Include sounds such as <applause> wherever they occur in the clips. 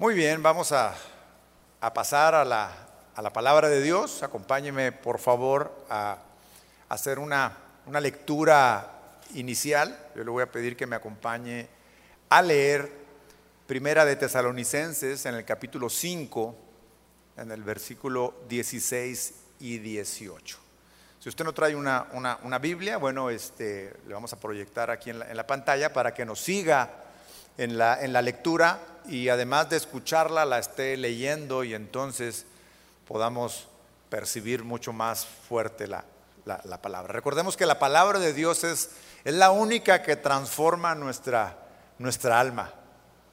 Muy bien, vamos a, a pasar a la, a la, palabra de Dios. Acompáñeme, por favor, a, a hacer una, una, lectura inicial. Yo le voy a pedir que me acompañe a leer Primera de Tesalonicenses en el capítulo 5, en el versículo 16 y 18. Si usted no trae una, una, Biblia, bueno, este, le vamos a proyectar aquí en la, en la pantalla para que nos siga en la, en la lectura y además de escucharla la esté leyendo y entonces podamos percibir mucho más fuerte la, la, la, palabra. Recordemos que la palabra de Dios es, es la única que transforma nuestra, nuestra alma.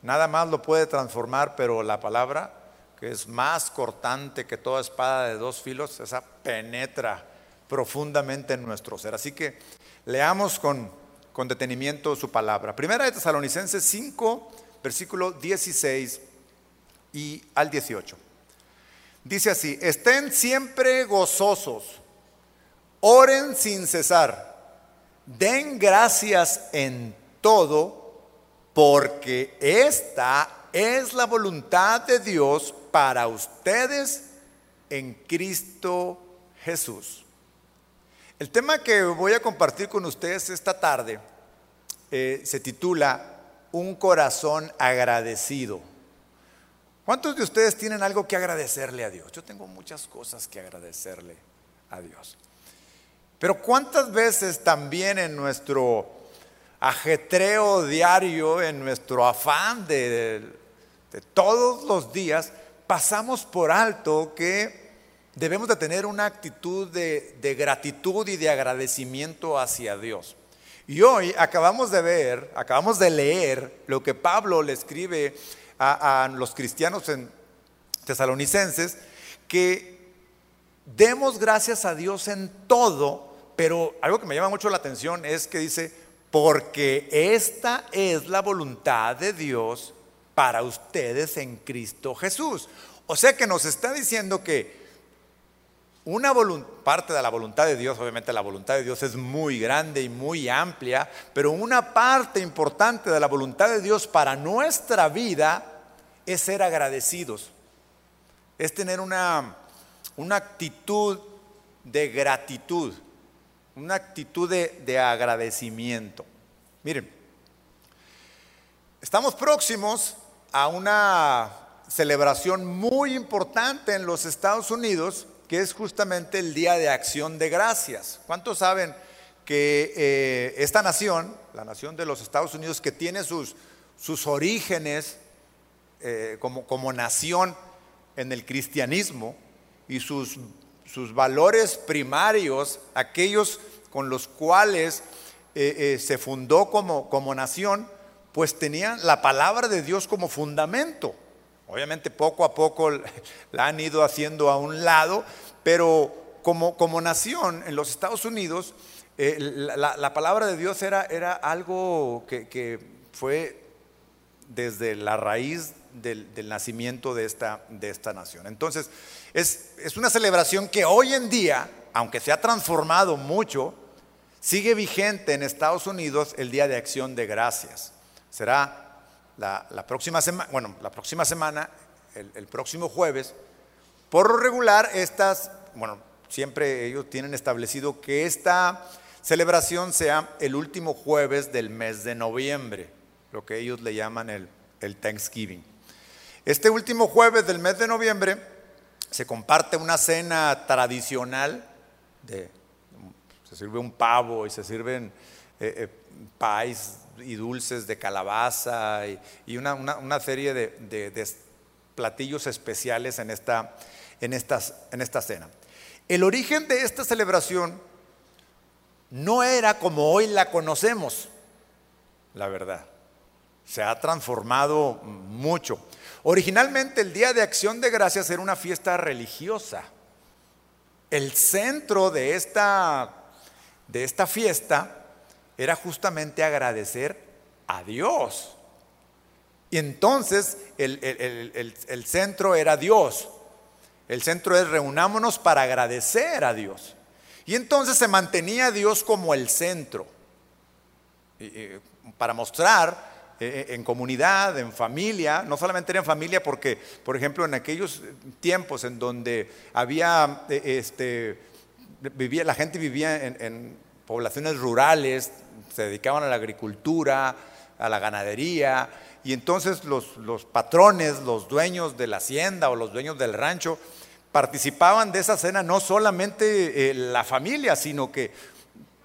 Nada más lo puede transformar, pero la palabra, que es más cortante que toda espada de dos filos, esa penetra profundamente en nuestro ser. Así que leamos con, con detenimiento su palabra. Primera de Tesalonicenses 5, versículo 16 y al 18. Dice así, estén siempre gozosos, oren sin cesar, den gracias en todo, porque esta es la voluntad de Dios para ustedes en Cristo Jesús. El tema que voy a compartir con ustedes esta tarde eh, se titula Un corazón agradecido. ¿Cuántos de ustedes tienen algo que agradecerle a Dios? Yo tengo muchas cosas que agradecerle a Dios. Pero ¿cuántas veces también en nuestro ajetreo diario, en nuestro afán de, todos los días, pasamos por alto que debemos de tener una actitud de, gratitud y de agradecimiento hacia Dios. Y hoy acabamos de ver, acabamos de leer lo que Pablo le escribe a, los cristianos en tesalonicenses, que demos gracias a Dios en todo, pero algo que me llama mucho la atención es que dice, porque esta es la voluntad de Dios para ustedes en Cristo Jesús. O sea que nos está diciendo que una parte de la voluntad de Dios, obviamente la voluntad de Dios es muy grande y muy amplia, pero una parte importante de la voluntad de Dios para nuestra vida es ser agradecidos, es tener una, una actitud de gratitud, una actitud de, de agradecimiento. Miren, estamos próximos a una celebración muy importante en los Estados Unidos que es justamente el Día de Acción de Gracias. ¿Cuántos saben que eh, esta nación, la nación de los Estados Unidos, que tiene sus, sus orígenes eh, como, como nación en el cristianismo y sus, sus valores primarios, aquellos con los cuales eh, se fundó como, como nación, pues tenían la palabra de Dios como fundamento. Obviamente poco a poco la han ido haciendo a un lado, pero como, como nación en los Estados Unidos, eh, la, la, palabra de Dios era, era algo que, que, fue desde la raíz del, del nacimiento de esta, de esta, nación. Entonces, es, es una celebración que hoy en día, aunque se ha transformado mucho, sigue vigente en Estados Unidos el Día de Acción de Gracias. Será la, próxima semana, bueno, la próxima semana, el, próximo jueves, por lo regular, estas, bueno, siempre ellos tienen establecido que esta celebración sea el último jueves del mes de noviembre, lo que ellos le llaman el, el Thanksgiving. Este último jueves del mes de noviembre se comparte una cena tradicional, de, se sirve un pavo y se sirven eh, eh, pies y dulces de calabaza y, una, una, serie de, de, de, platillos especiales en esta, en, estas, en esta cena. El origen de esta celebración no era como hoy la conocemos, la verdad. Se ha transformado mucho. Originalmente el Día de Acción de Gracias era una fiesta religiosa. El centro de esta, de esta fiesta era justamente agradecer a Dios. Y entonces el, el, el, el, centro era Dios. El centro es reunámonos para agradecer a Dios. Y entonces se mantenía Dios como el centro. Para mostrar eh, en comunidad, en familia, no solamente era en familia porque, por ejemplo, en aquellos tiempos en donde había, eh, este, vivía, la gente vivía en, poblaciones rurales, se dedicaban a la agricultura, a la ganadería, y entonces los, los patrones, los dueños de la hacienda o los dueños del rancho, participaban de esa cena no solamente la familia, sino que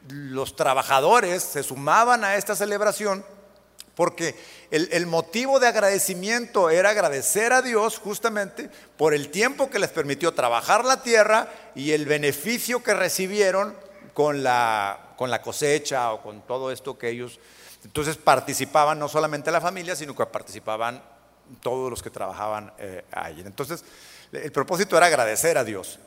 los trabajadores se sumaban a esta celebración porque el, motivo de agradecimiento era agradecer a Dios justamente por el tiempo que les permitió trabajar la tierra y el beneficio que recibieron con la, con la cosecha o con todo esto que ellos... Entonces participaban no solamente la familia, sino que participaban todos los que trabajaban eh, allí. Entonces el propósito era agradecer a Dios.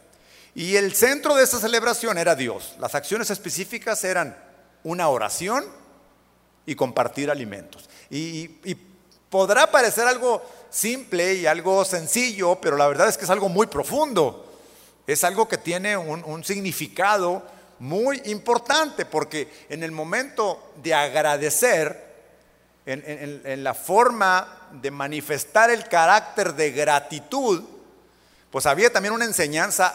Y el centro de esta celebración era Dios. Las acciones específicas eran una oración y compartir alimentos. Y, podrá parecer algo simple y algo sencillo, pero la verdad es que es algo muy profundo. Es algo que tiene un, significado muy importante, porque en el momento de agradecer, en la forma de manifestar el carácter de gratitud, pues había también una enseñanza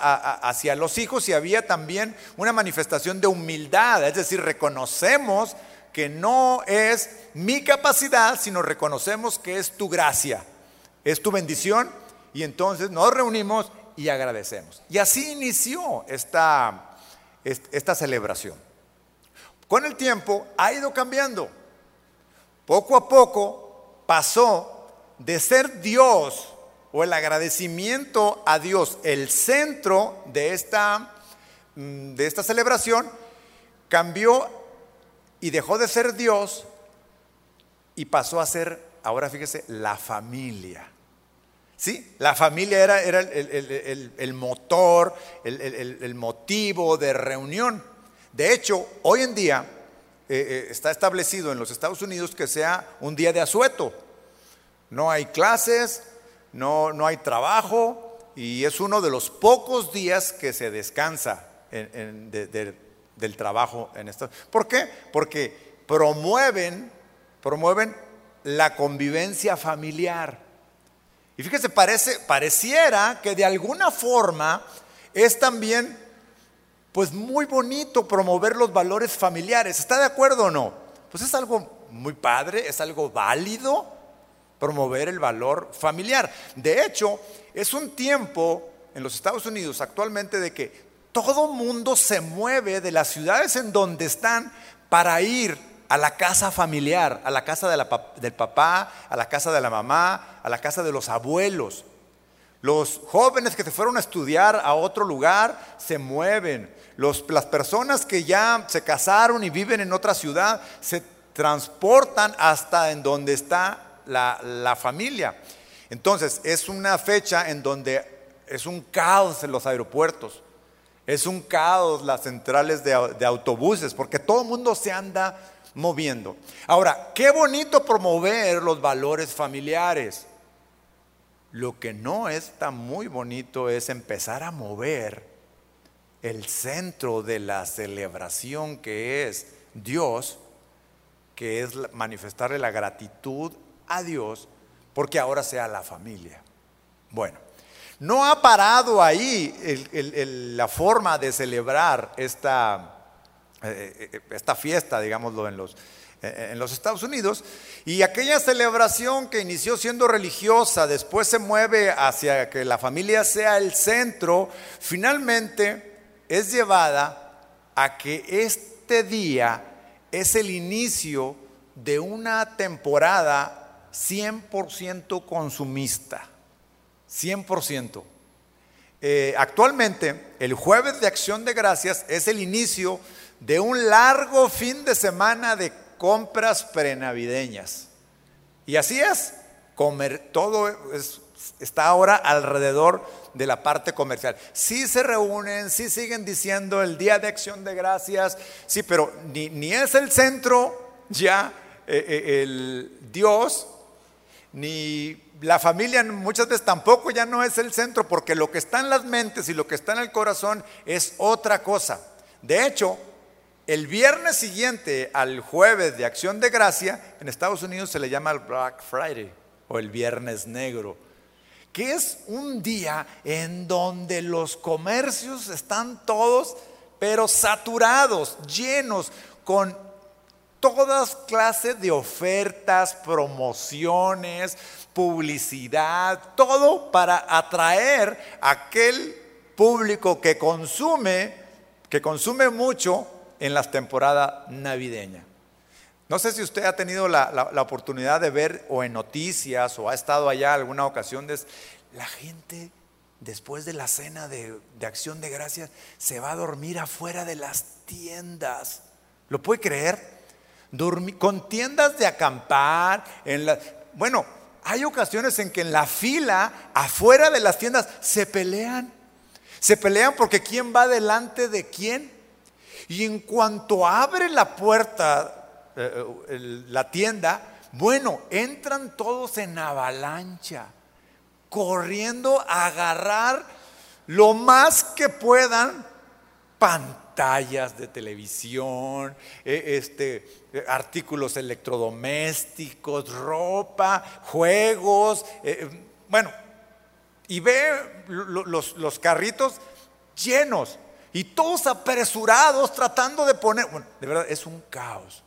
hacia los hijos y había también una manifestación de humildad, es decir, reconocemos que no es mi capacidad, sino reconocemos que es tu gracia, es tu bendición y entonces nos reunimos y agradecemos. Y así inició esta, esta celebración. Con el tiempo ha ido cambiando. Poco a poco pasó de ser Dios o el agradecimiento a Dios, el centro de esta, mm, de esta celebración, cambió y dejó de ser Dios y pasó a ser, ahora fíjese, la familia. ¿Sí? La familia era, era el, motor, el, motivo de reunión. De hecho, hoy en día eh, eh, está establecido en los Estados Unidos que sea un día de asueto. No hay clases, no, no hay trabajo y es uno de los pocos días que se descansa del trabajo en esto. ¿Por qué? Porque promueven, promueven la convivencia familiar. Y fíjese, parece, pareciera que de alguna forma es también pues muy bonito promover los valores familiares. ¿Está de acuerdo o no? Pues es algo muy padre, es algo válido, promover el valor familiar. De hecho, es un tiempo en los Estados Unidos actualmente de que todo mundo se mueve de las ciudades en donde están para ir a la casa familiar, a la casa del papá, a la casa de la mamá, a la casa de los abuelos. Los jóvenes que se fueron a estudiar a otro lugar se mueven. las personas que ya se casaron y viven en otra ciudad se transportan hasta en donde está la, familia. Entonces, es una fecha en donde es un caos en los aeropuertos, es un caos las centrales de, de autobuses, porque todo el mundo se anda moviendo. Ahora, qué bonito promover los valores familiares. Lo que no es tan muy bonito es empezar a mover el centro de la celebración que es Dios, que es manifestarle la gratitud a Dios porque ahora sea la familia. Bueno, no ha parado ahí la forma de celebrar esta, eh, eh, esta fiesta, digámoslo, en los, eh, en los Estados Unidos. Y aquella celebración que inició siendo religiosa, después se mueve hacia que la familia sea el centro, finalmente es llevada a que este día es el inicio de una temporada 100% consumista, 100%. Eh, actualmente, el jueves de acción de gracias es el inicio de un largo fin de semana de compras prenavideñas. Y así es, comer, todo está ahora alrededor de la parte comercial. Sí se reúnen, sí siguen diciendo el día de acción de gracias, sí, pero ni, es el centro ya eh, eh, el Dios, ni la familia muchas veces tampoco ya no es el centro, porque lo que está en las mentes y lo que está en el corazón es otra cosa. De hecho, el viernes siguiente al jueves de acción de gracia, en Estados Unidos se le llama el Black Friday o el viernes negro, que es un día en donde los comercios están todos, pero saturados, llenos, con todas clases de ofertas, promociones, publicidad, todo para atraer a aquel público que consume, que consume mucho en las temporadas navideñas. No sé si usted ha tenido la, oportunidad de ver o en noticias o ha estado allá alguna ocasión, de, la gente después de la cena de, acción de gracias se va a dormir afuera de las tiendas. ¿Lo puede creer? con tiendas de acampar, en la, bueno, hay ocasiones en que en la fila, afuera de las tiendas, se pelean. Se pelean porque quién va delante de quién. Y en cuanto abre la puerta, eh, eh, la tienda, bueno, entran todos en avalancha, corriendo a agarrar lo más que puedan pantallas de televisión, eh, este, artículos electrodomésticos, ropa, juegos, bueno, y ve los carritos llenos y todos apresurados tratando de poner, bueno, de verdad es un caos,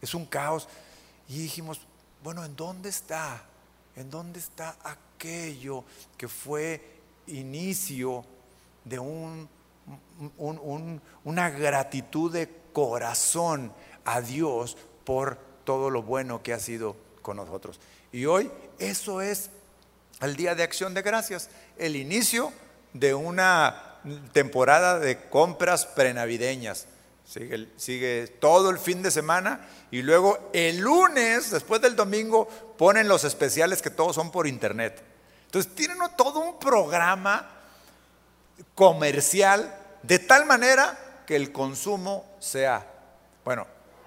es un caos. Y dijimos, bueno, ¿en dónde está? ¿En dónde está aquello que fue inicio de un, una gratitud de corazón a Dios por todo lo bueno que ha sido con nosotros? Y hoy eso es el Día de Acción de Gracias, el inicio de una temporada de compras prenavideñas. Sigue, todo el fin de semana y luego el lunes, después del domingo, ponen los especiales que todos son por internet. Entonces tienen todo un programa comercial de tal manera que el consumo sea, bueno,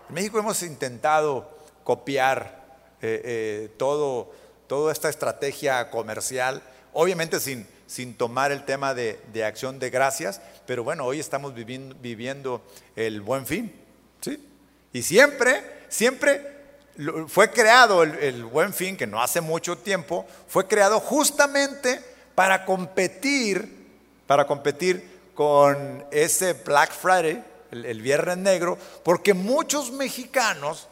en México hemos intentado copiar eh, eh, todo, toda esta estrategia comercial, obviamente sin, sin tomar el tema de, acción de gracias, pero bueno, hoy estamos viviendo, el buen fin, ¿sí? Y siempre, siempre fue creado el, buen fin, que no hace mucho tiempo, fue creado justamente para competir, para competir con ese Black Friday, el, el viernes negro, porque muchos mexicanos,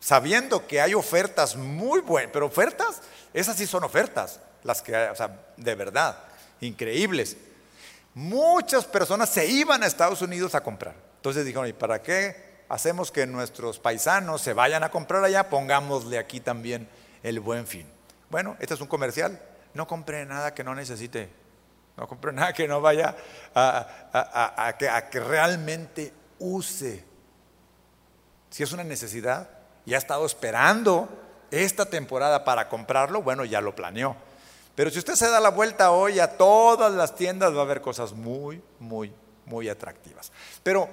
sabiendo que hay ofertas muy buenas, pero ofertas, esas sí son ofertas, las que, o sea, de verdad, increíbles. Muchas personas se iban a Estados Unidos a comprar. Entonces dijeron, ¿y para qué hacemos que nuestros paisanos se vayan a comprar allá? Pongámosle aquí también el buen fin. Bueno, este es un comercial. No compre nada que no necesite. No compre <laughs> nada que no vaya a, que, a que realmente use. Si es una necesidad y ha estado esperando esta temporada para comprarlo, bueno, ya lo planeó. Pero si usted se da la vuelta hoy a todas las tiendas, va a haber cosas muy, muy, muy atractivas. Pero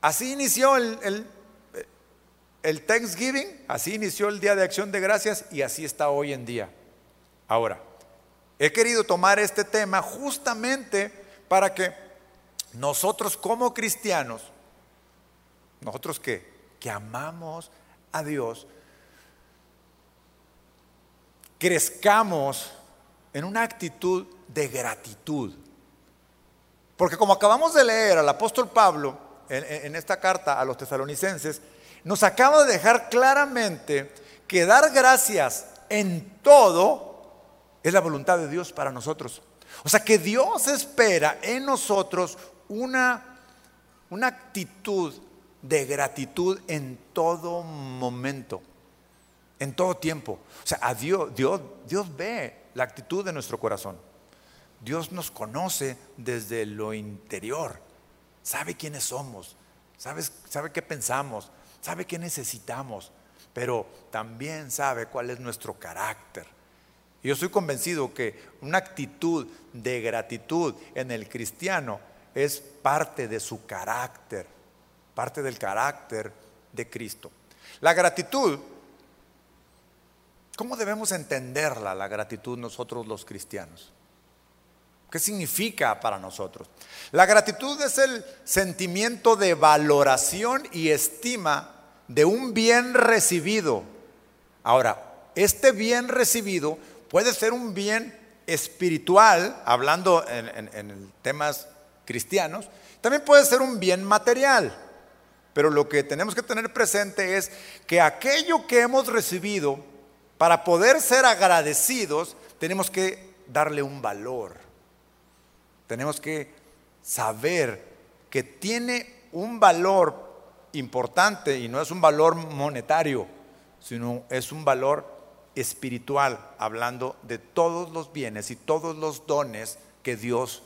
así inició el, el, Thanksgiving, así inició el Día de Acción de Gracias y así está hoy en día. Ahora, he querido tomar este tema justamente para que nosotros como cristianos, nosotros que, que amamos a Dios, crezcamos en una actitud de gratitud. Porque como acabamos de leer al apóstol Pablo en, esta carta a los tesalonicenses, nos acaba de dejar claramente que dar gracias en todo es la voluntad de Dios para nosotros. O sea que Dios espera en nosotros una, una actitud de gratitud en todo momento, en todo tiempo. O sea, a Dios, Dios, Dios ve la actitud de nuestro corazón. Dios nos conoce desde lo interior, sabe quiénes somos, sabe, sabe qué pensamos, sabe qué necesitamos, pero también sabe cuál es nuestro carácter. Y yo estoy convencido que una actitud de gratitud en el cristiano es parte de su carácter, parte del carácter de Cristo. La gratitud ¿Cómo debemos entenderla, la gratitud, nosotros los cristianos? ¿Qué significa para nosotros? La gratitud es el sentimiento de valoración y estima de un bien recibido. Ahora, este bien recibido puede ser un bien espiritual, hablando en, temas cristianos, también puede ser un bien material. Pero lo que tenemos que tener presente es que aquello que hemos recibido, para poder ser agradecidos, tenemos que darle un valor. Tenemos que saber que tiene un valor importante y no es un valor monetario, sino es un valor espiritual, hablando de todos los bienes y todos los dones que Dios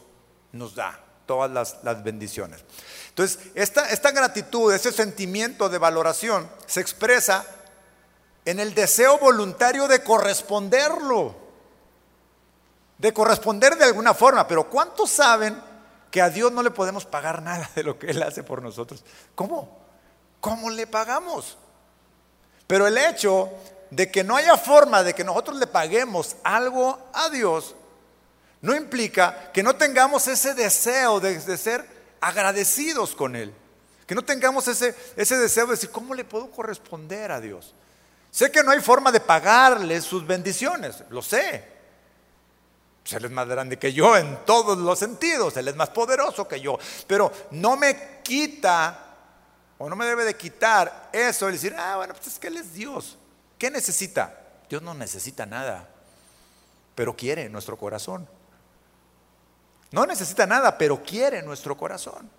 nos da, todas las, bendiciones. Entonces, esta, esta gratitud, ese sentimiento de valoración, se expresa en el deseo voluntario de corresponderlo, de corresponder de alguna forma, pero ¿cuántos saben que a Dios no le podemos pagar nada de lo que Él hace por nosotros? ¿Cómo? ¿Cómo le pagamos? Pero el hecho de que no haya forma de que nosotros le paguemos algo a Dios, no implica que no tengamos ese deseo de, ser agradecidos con Él. Que no tengamos ese, ese deseo de decir, ¿cómo le puedo corresponder a Dios? Sé que no hay forma de pagarle sus bendiciones, lo sé. Pues él es más grande que yo en todos los sentidos, Él es más poderoso que yo, pero no me quita o no me debe de quitar eso, y decir, ah, bueno, pues es que Él es Dios. ¿Qué necesita? Dios no necesita nada, pero quiere nuestro corazón. No necesita nada, pero quiere nuestro corazón.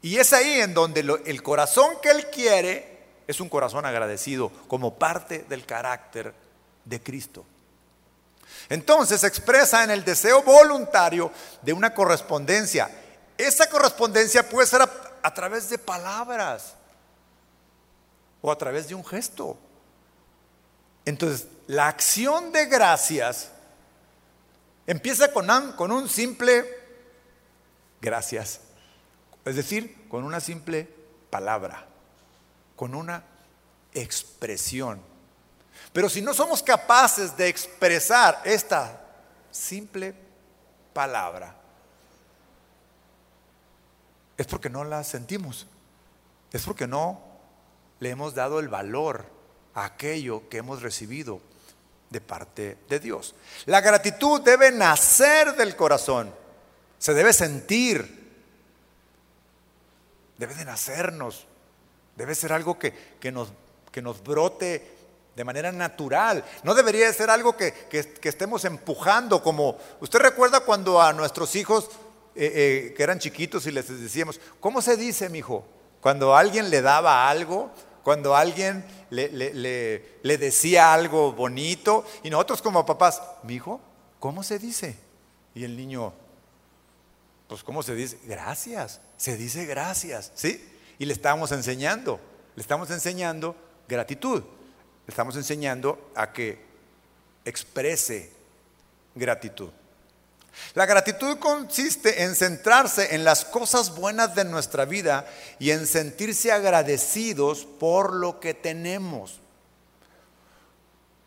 Y es ahí en donde el corazón que Él quiere es un corazón agradecido como parte del carácter de Cristo. Entonces se expresa en el deseo voluntario de una correspondencia. Esa correspondencia puede ser a través de palabras o a través de un gesto. Entonces, la acción de gracias empieza con con un simple gracias, es decir, con una simple palabra, con una expresión. Pero si no somos capaces de expresar esta simple palabra, es porque no la sentimos, es porque no le hemos dado el valor a aquello que hemos recibido de parte de Dios. La gratitud debe nacer del corazón, se debe sentir, debe de nacernos, debe ser algo que, nos, que nos brote de manera natural. No debería ser algo que, que, estemos empujando, como usted recuerda cuando a nuestros hijos eh, eh, que eran chiquitos y les decíamos, ¿cómo se dice, mi hijo? Cuando alguien le daba algo, cuando alguien le, le, decía algo bonito, y nosotros como papás, mi hijo, ¿cómo se dice? Y el niño, pues ¿cómo se dice? Gracias, se dice gracias, ¿sí? Y le estamos enseñando, le estamos enseñando gratitud, le estamos enseñando a que exprese gratitud. La gratitud consiste en centrarse en las cosas buenas de nuestra vida y en sentirse agradecidos por lo que tenemos.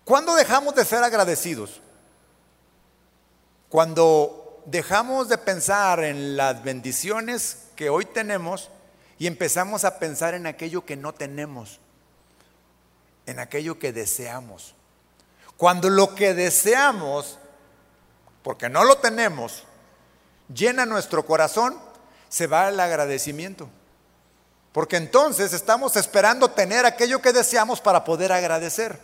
¿Cuándo dejamos de ser agradecidos? Cuando dejamos de pensar en las bendiciones que hoy tenemos y empezamos a pensar en aquello que no tenemos, en aquello que deseamos. Cuando lo que deseamos porque no lo tenemos, llena nuestro corazón, se va el agradecimiento. Porque entonces estamos esperando tener aquello que deseamos para poder agradecer.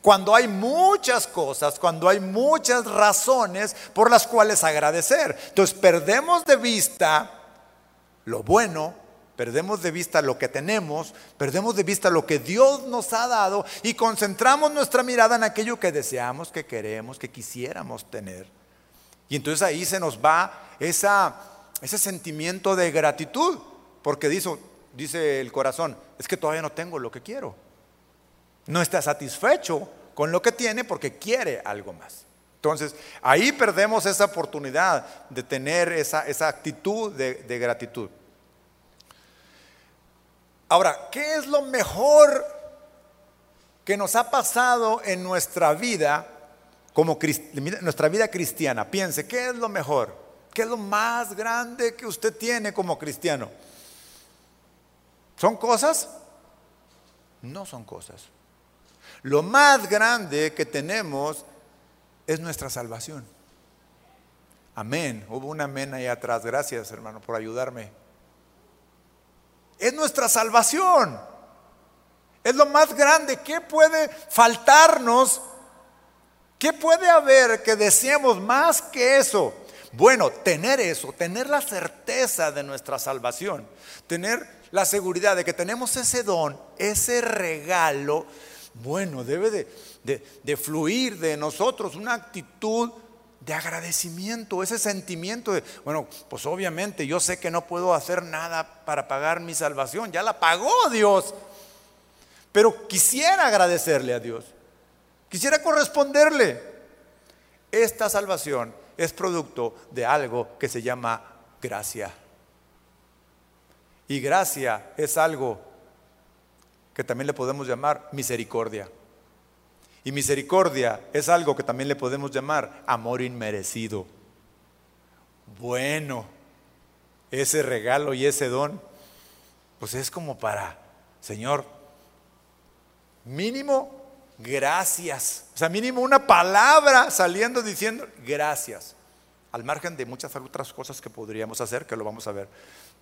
Cuando hay muchas cosas, cuando hay muchas razones por las cuales agradecer. Entonces perdemos de vista lo bueno, perdemos de vista lo que tenemos, perdemos de vista lo que Dios nos ha dado y concentramos nuestra mirada en aquello que deseamos, que queremos, que quisiéramos tener. Y entonces ahí se nos va esa, ese sentimiento de gratitud, porque dice, el corazón, es que todavía no tengo lo que quiero. No está satisfecho con lo que tiene porque quiere algo más. Entonces, ahí perdemos esa oportunidad de tener esa, actitud de gratitud. Ahora, ¿qué es lo mejor que nos ha pasado en nuestra vida como nuestra vida cristiana, piense, ¿qué es lo mejor? ¿Qué es lo más grande que usted tiene como cristiano? ¿Son cosas? No son cosas. Lo más grande que tenemos es nuestra salvación. Amén. Hubo un amén ahí atrás. Gracias, hermano, por ayudarme. Es nuestra salvación. Es lo más grande. ¿Qué puede faltarnos? ¿Qué puede haber que deseemos más que eso? Bueno, tener eso, tener la certeza de nuestra salvación, tener la seguridad de que tenemos ese don, ese regalo, bueno, debe de, de fluir de nosotros una actitud de agradecimiento, ese sentimiento de, bueno, pues obviamente yo sé que no puedo hacer nada para pagar mi salvación, ya la pagó Dios, pero quisiera agradecerle a Dios, quisiera corresponderle. Esta salvación es producto de algo que se llama gracia. Y gracia es algo que también le podemos llamar misericordia. Y misericordia es algo que también le podemos llamar amor inmerecido. Bueno, ese regalo y ese don, pues es como para, Señor, mínimo gracias. O sea, mínimo una palabra saliendo diciendo gracias. Al margen de muchas otras cosas que podríamos hacer, que lo vamos a ver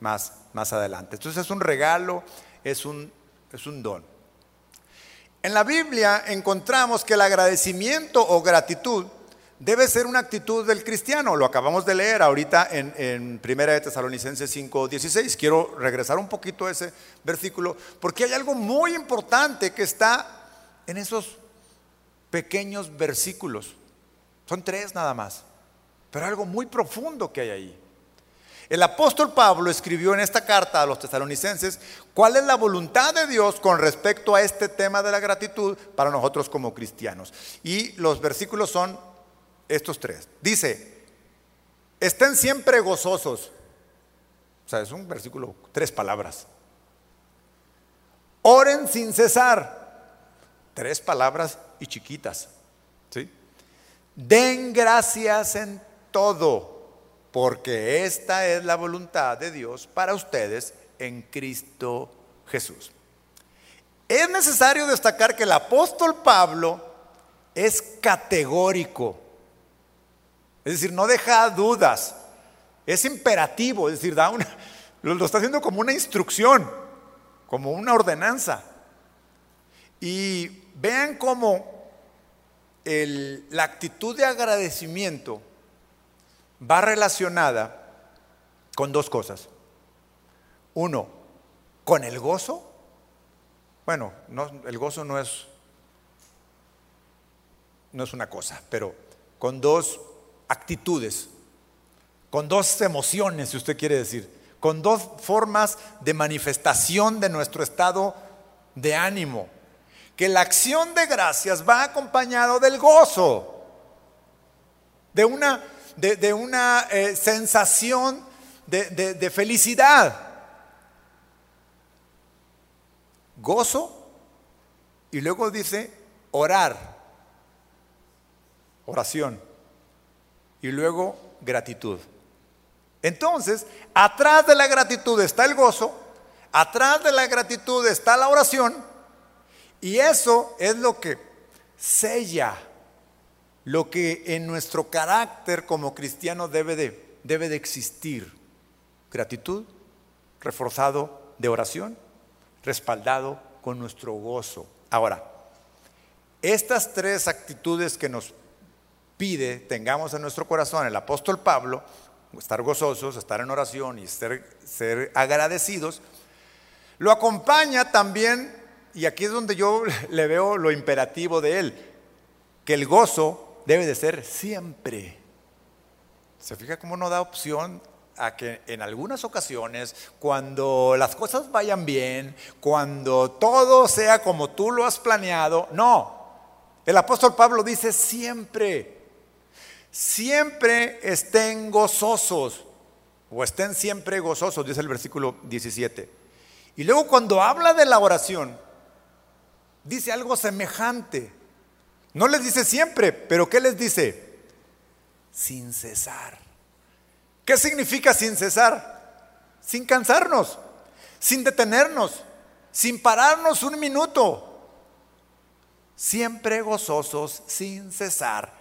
más, más adelante. Entonces es un regalo, es un, es un don. En la Biblia encontramos que el agradecimiento o gratitud debe ser una actitud del cristiano. Lo acabamos de leer ahorita en, en 1 de Tesalonicenses 5:16. Quiero regresar un poquito a ese versículo porque hay algo muy importante que está en esos pequeños versículos. Son tres nada más, pero algo muy profundo que hay ahí. El apóstol Pablo escribió en esta carta a los tesalonicenses cuál es la voluntad de Dios con respecto a este tema de la gratitud para nosotros como cristianos. Y los versículos son estos tres. Dice, estén siempre gozosos. O sea, es un versículo, tres palabras. Oren sin cesar. Tres palabras y chiquitas. ¿sí? Den gracias en todo porque esta es la voluntad de Dios para ustedes en Cristo Jesús. Es necesario destacar que el apóstol Pablo es categórico, es decir, no deja dudas, es imperativo, es decir, da una, lo está haciendo como una instrucción, como una ordenanza. Y vean cómo la actitud de agradecimiento va relacionada con dos cosas. Uno, con el gozo. Bueno, el gozo no es, no es una cosa, pero con dos actitudes, con dos emociones, si usted quiere decir, con dos formas de manifestación de nuestro estado de ánimo. Que la acción de gracias va acompañado del gozo, de una de, una eh, sensación de, felicidad. Gozo y luego dice orar, oración y luego gratitud. Entonces, atrás de la gratitud está el gozo, atrás de la gratitud está la oración y eso es lo que sella lo que en nuestro carácter como cristiano debe de, debe de existir. Gratitud, reforzado de oración, respaldado con nuestro gozo. Ahora, estas tres actitudes que nos pide tengamos en nuestro corazón el apóstol Pablo, estar gozosos, estar en oración y ser, ser agradecidos, lo acompaña también, y aquí es donde yo <laughs> le veo lo imperativo de él, que el gozo debe de ser siempre. ¿Se fija cómo no da opción a que en algunas ocasiones, cuando las cosas vayan bien, cuando todo sea como tú lo has planeado, no. El apóstol Pablo dice siempre, siempre estén gozosos, o estén siempre gozosos, dice el versículo 17. Y luego cuando habla de la oración, dice algo semejante. No les dice siempre, pero ¿qué les dice? Sin cesar. ¿Qué significa sin cesar? Sin cansarnos, sin detenernos, sin pararnos un minuto. Siempre gozosos, sin cesar.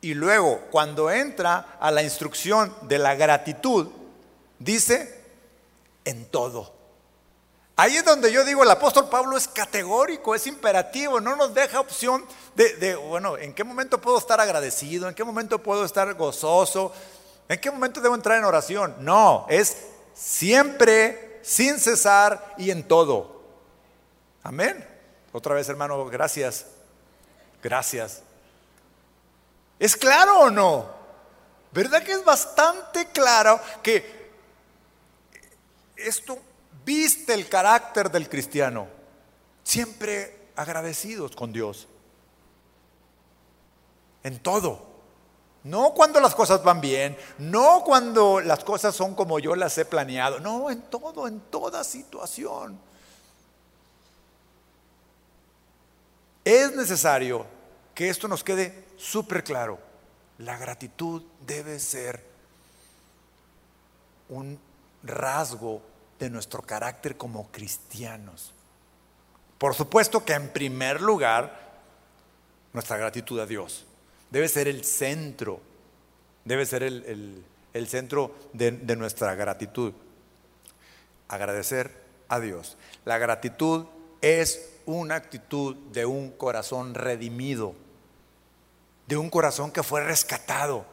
Y luego, cuando entra a la instrucción de la gratitud, dice, en todo. Ahí es donde yo digo, el apóstol Pablo es categórico, es imperativo, no nos deja opción de, bueno, ¿en qué momento puedo estar agradecido? ¿En qué momento puedo estar gozoso? ¿En qué momento debo entrar en oración? No, es siempre, sin cesar y en todo. Amén. Otra vez, hermano, gracias. Gracias. ¿Es claro o no? ¿Verdad que es bastante claro que esto viste el carácter del cristiano? Siempre agradecidos con Dios. En todo. No cuando las cosas van bien, no cuando las cosas son como yo las he planeado, no, en todo, en toda situación. Es necesario que esto nos quede súper claro. La gratitud debe ser un rasgo de nuestro carácter como cristianos. Por supuesto que en primer lugar, nuestra gratitud a Dios debe ser el centro, debe ser el, centro de, de nuestra gratitud. Agradecer a Dios. La gratitud es una actitud de un corazón redimido de un corazón que fue rescatado,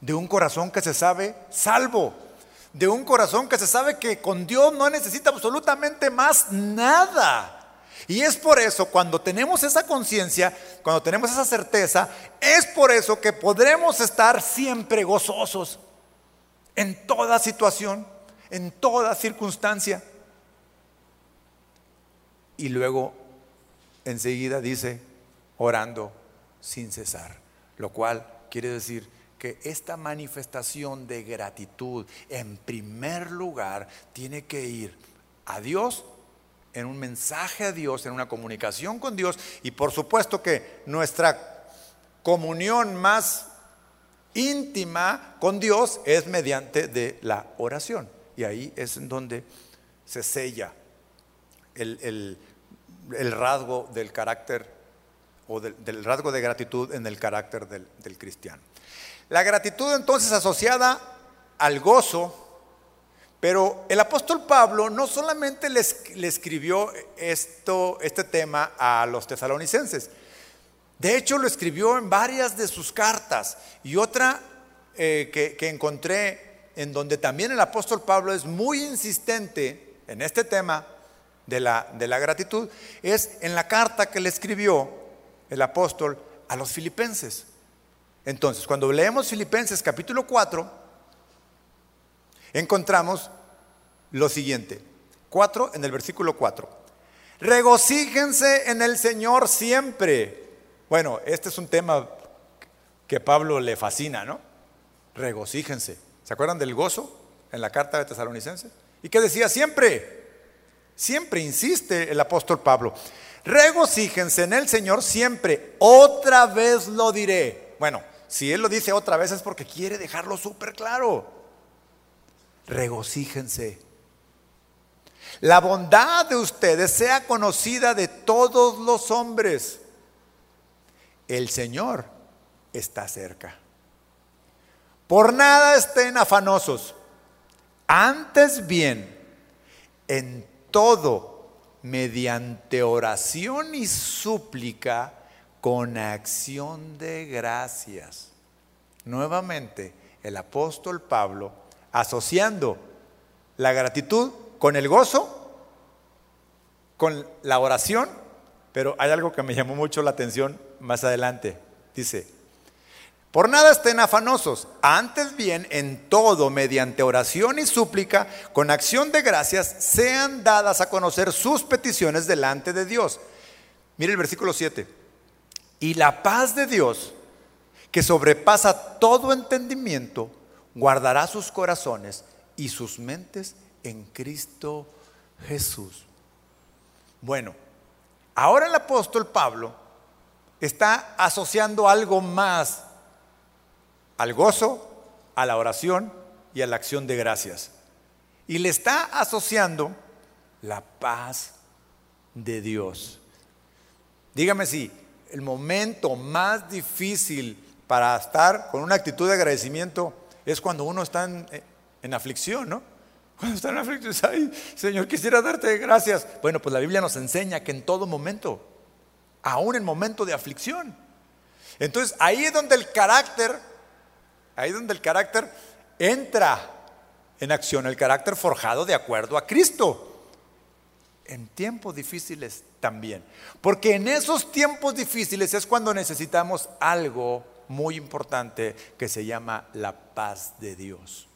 de un corazón que se sabe salvo, de un corazón que se sabe que con Dios no necesita absolutamente más nada. Y es por eso, cuando tenemos esa conciencia, cuando tenemos esa certeza, es por eso que podremos estar siempre gozosos en toda situación, en toda circunstancia. Y luego, enseguida dice, orando sin cesar. Lo cual quiere decir que esta manifestación de gratitud en primer lugar tiene que ir a Dios en un mensaje a Dios, en una comunicación con Dios y por supuesto que nuestra comunión más íntima con Dios es mediante de la oración. Y ahí es en donde se sella el, el rasgo del carácter o del, rasgo de gratitud en el carácter del, cristiano. La gratitud entonces asociada al gozo, pero el apóstol Pablo no solamente le, escribió esto, este tema a los tesalonicenses, de hecho lo escribió en varias de sus cartas y otra eh, que, que encontré en donde también el apóstol Pablo es muy insistente en este tema de la, de la gratitud, es en la carta que le escribió el apóstol a los filipenses. Entonces, cuando leemos Filipenses capítulo 4, encontramos lo siguiente. 4 en el versículo 4. Regocíjense en el Señor siempre. Bueno, este es un tema que Pablo le fascina, ¿no? Regocíjense. ¿Se acuerdan del gozo en la carta de Tesalonicenses? ¿Y qué decía siempre? Siempre insiste el apóstol Pablo. Regocíjense en el Señor siempre. Otra vez lo diré. Bueno, si Él lo dice otra vez es porque quiere dejarlo súper claro. Regocíjense. La bondad de ustedes sea conocida de todos los hombres. El Señor está cerca. Por nada estén afanosos. Antes bien, en todo mediante oración y súplica con acción de gracias. Nuevamente, el apóstol Pablo asociando la gratitud con el gozo, con la oración, pero hay algo que me llamó mucho la atención más adelante. Dice, por nada estén afanosos, antes bien en todo, mediante oración y súplica, con acción de gracias, sean dadas a conocer sus peticiones delante de Dios. Mire el versículo 7. Y la paz de Dios, que sobrepasa todo entendimiento, guardará sus corazones y sus mentes en Cristo Jesús. Bueno, ahora el apóstol Pablo está asociando algo más al gozo, a la oración y a la acción de gracias. Y le está asociando la paz de Dios. Dígame si el momento más difícil para estar con una actitud de agradecimiento es cuando uno está en, aflicción, ¿no? Cuando está en aflicción, ay, Señor, quisiera darte gracias. Bueno, pues la Biblia nos enseña que en todo momento, aún en momento de aflicción. Entonces ahí es donde el carácter, ahí es donde el carácter entra en acción, el carácter forjado de acuerdo a Cristo. En tiempos difíciles también. Porque en esos tiempos difíciles es cuando necesitamos algo muy importante que se llama la paz de Dios.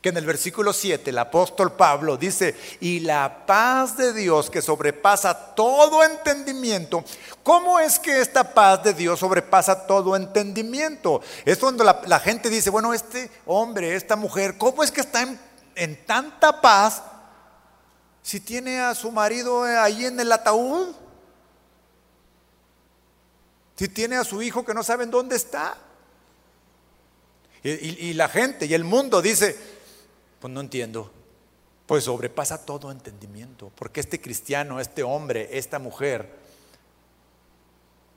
Que en el versículo 7 el apóstol Pablo dice, y la paz de Dios que sobrepasa todo entendimiento, ¿cómo es que esta paz de Dios sobrepasa todo entendimiento? Es cuando la, gente dice, bueno, este hombre, esta mujer, ¿cómo es que está en, en tanta paz si tiene a su marido ahí en el ataúd? Si tiene a su hijo que no saben dónde está. Y, la gente y el mundo dice, pues no entiendo. Pues sobrepasa todo entendimiento. Porque este cristiano, este hombre, esta mujer,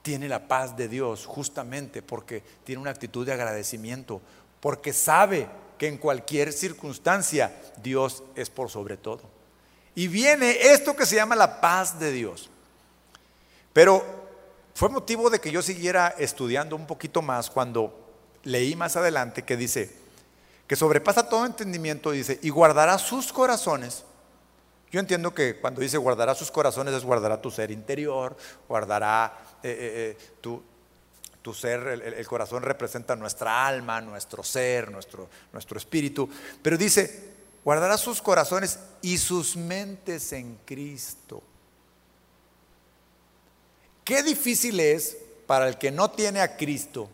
tiene la paz de Dios justamente porque tiene una actitud de agradecimiento. Porque sabe que en cualquier circunstancia Dios es por sobre todo. Y viene esto que se llama la paz de Dios. Pero fue motivo de que yo siguiera estudiando un poquito más cuando leí más adelante que dice que sobrepasa todo entendimiento, dice, y guardará sus corazones. Yo entiendo que cuando dice guardará sus corazones es guardará tu ser interior, guardará eh, eh, eh, tu, tu, ser, el, corazón representa nuestra alma, nuestro ser, nuestro, nuestro espíritu, pero dice, guardará sus corazones y sus mentes en Cristo. Qué difícil es para el que no tiene a Cristo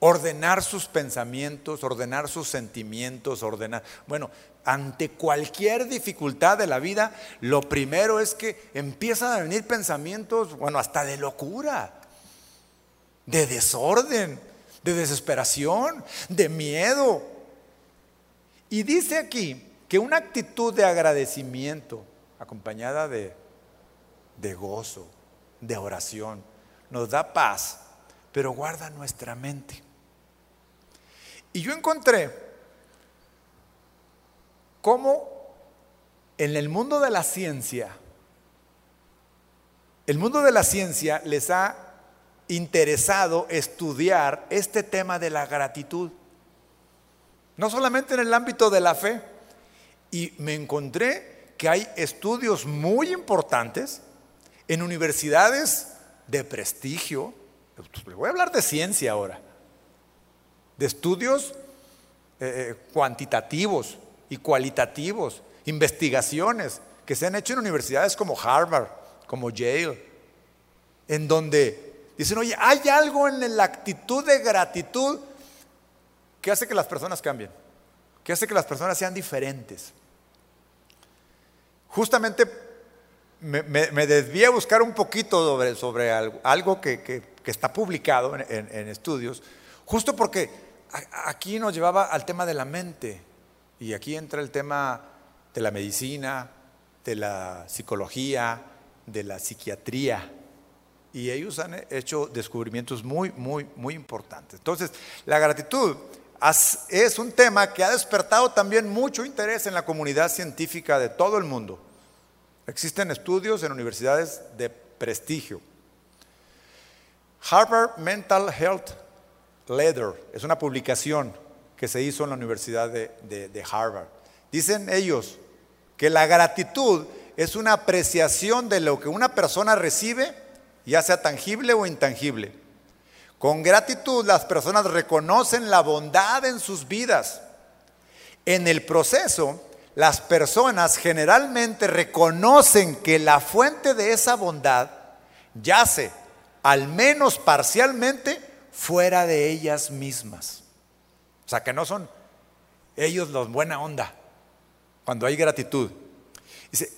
ordenar sus pensamientos, ordenar sus sentimientos, ordenar... Bueno, ante cualquier dificultad de la vida, lo primero es que empiezan a venir pensamientos, bueno, hasta de locura, de desorden, de desesperación, de miedo. Y dice aquí que una actitud de agradecimiento acompañada de, de gozo, de oración, nos da paz, pero guarda nuestra mente. Y yo encontré cómo en el mundo de la ciencia, el mundo de la ciencia les ha interesado estudiar este tema de la gratitud. No solamente en el ámbito de la fe. Y me encontré que hay estudios muy importantes en universidades de prestigio, pues, le voy a hablar de ciencia ahora, de estudios eh, eh, cuantitativos y cualitativos, investigaciones que se han hecho en universidades como Harvard, como Yale, en donde dicen, oye, hay algo en la actitud de gratitud que hace que las personas cambien, que hace que las personas sean diferentes. Justamente me, me, a buscar un poquito sobre, sobre algo, que, está publicado en, estudios, justo porque aquí nos llevaba al tema de la mente y aquí entra el tema de la medicina, de la psicología, de la psiquiatría. Y ellos han hecho descubrimientos muy, muy, muy importantes. Entonces, la gratitud es un tema que ha despertado también mucho interés en la comunidad científica de todo el mundo. Existen estudios en universidades de prestigio. Harvard Mental Health Letter es una publicación que se hizo en la Universidad de, de Harvard. Dicen ellos que la gratitud es una apreciación de lo que una persona recibe, ya sea tangible o intangible. Con gratitud las personas reconocen la bondad en sus vidas. En el proceso, las personas generalmente reconocen que la fuente de esa bondad yace, al menos parcialmente, fuera de ellas mismas. O sea, que no son ellos los buena onda cuando hay gratitud.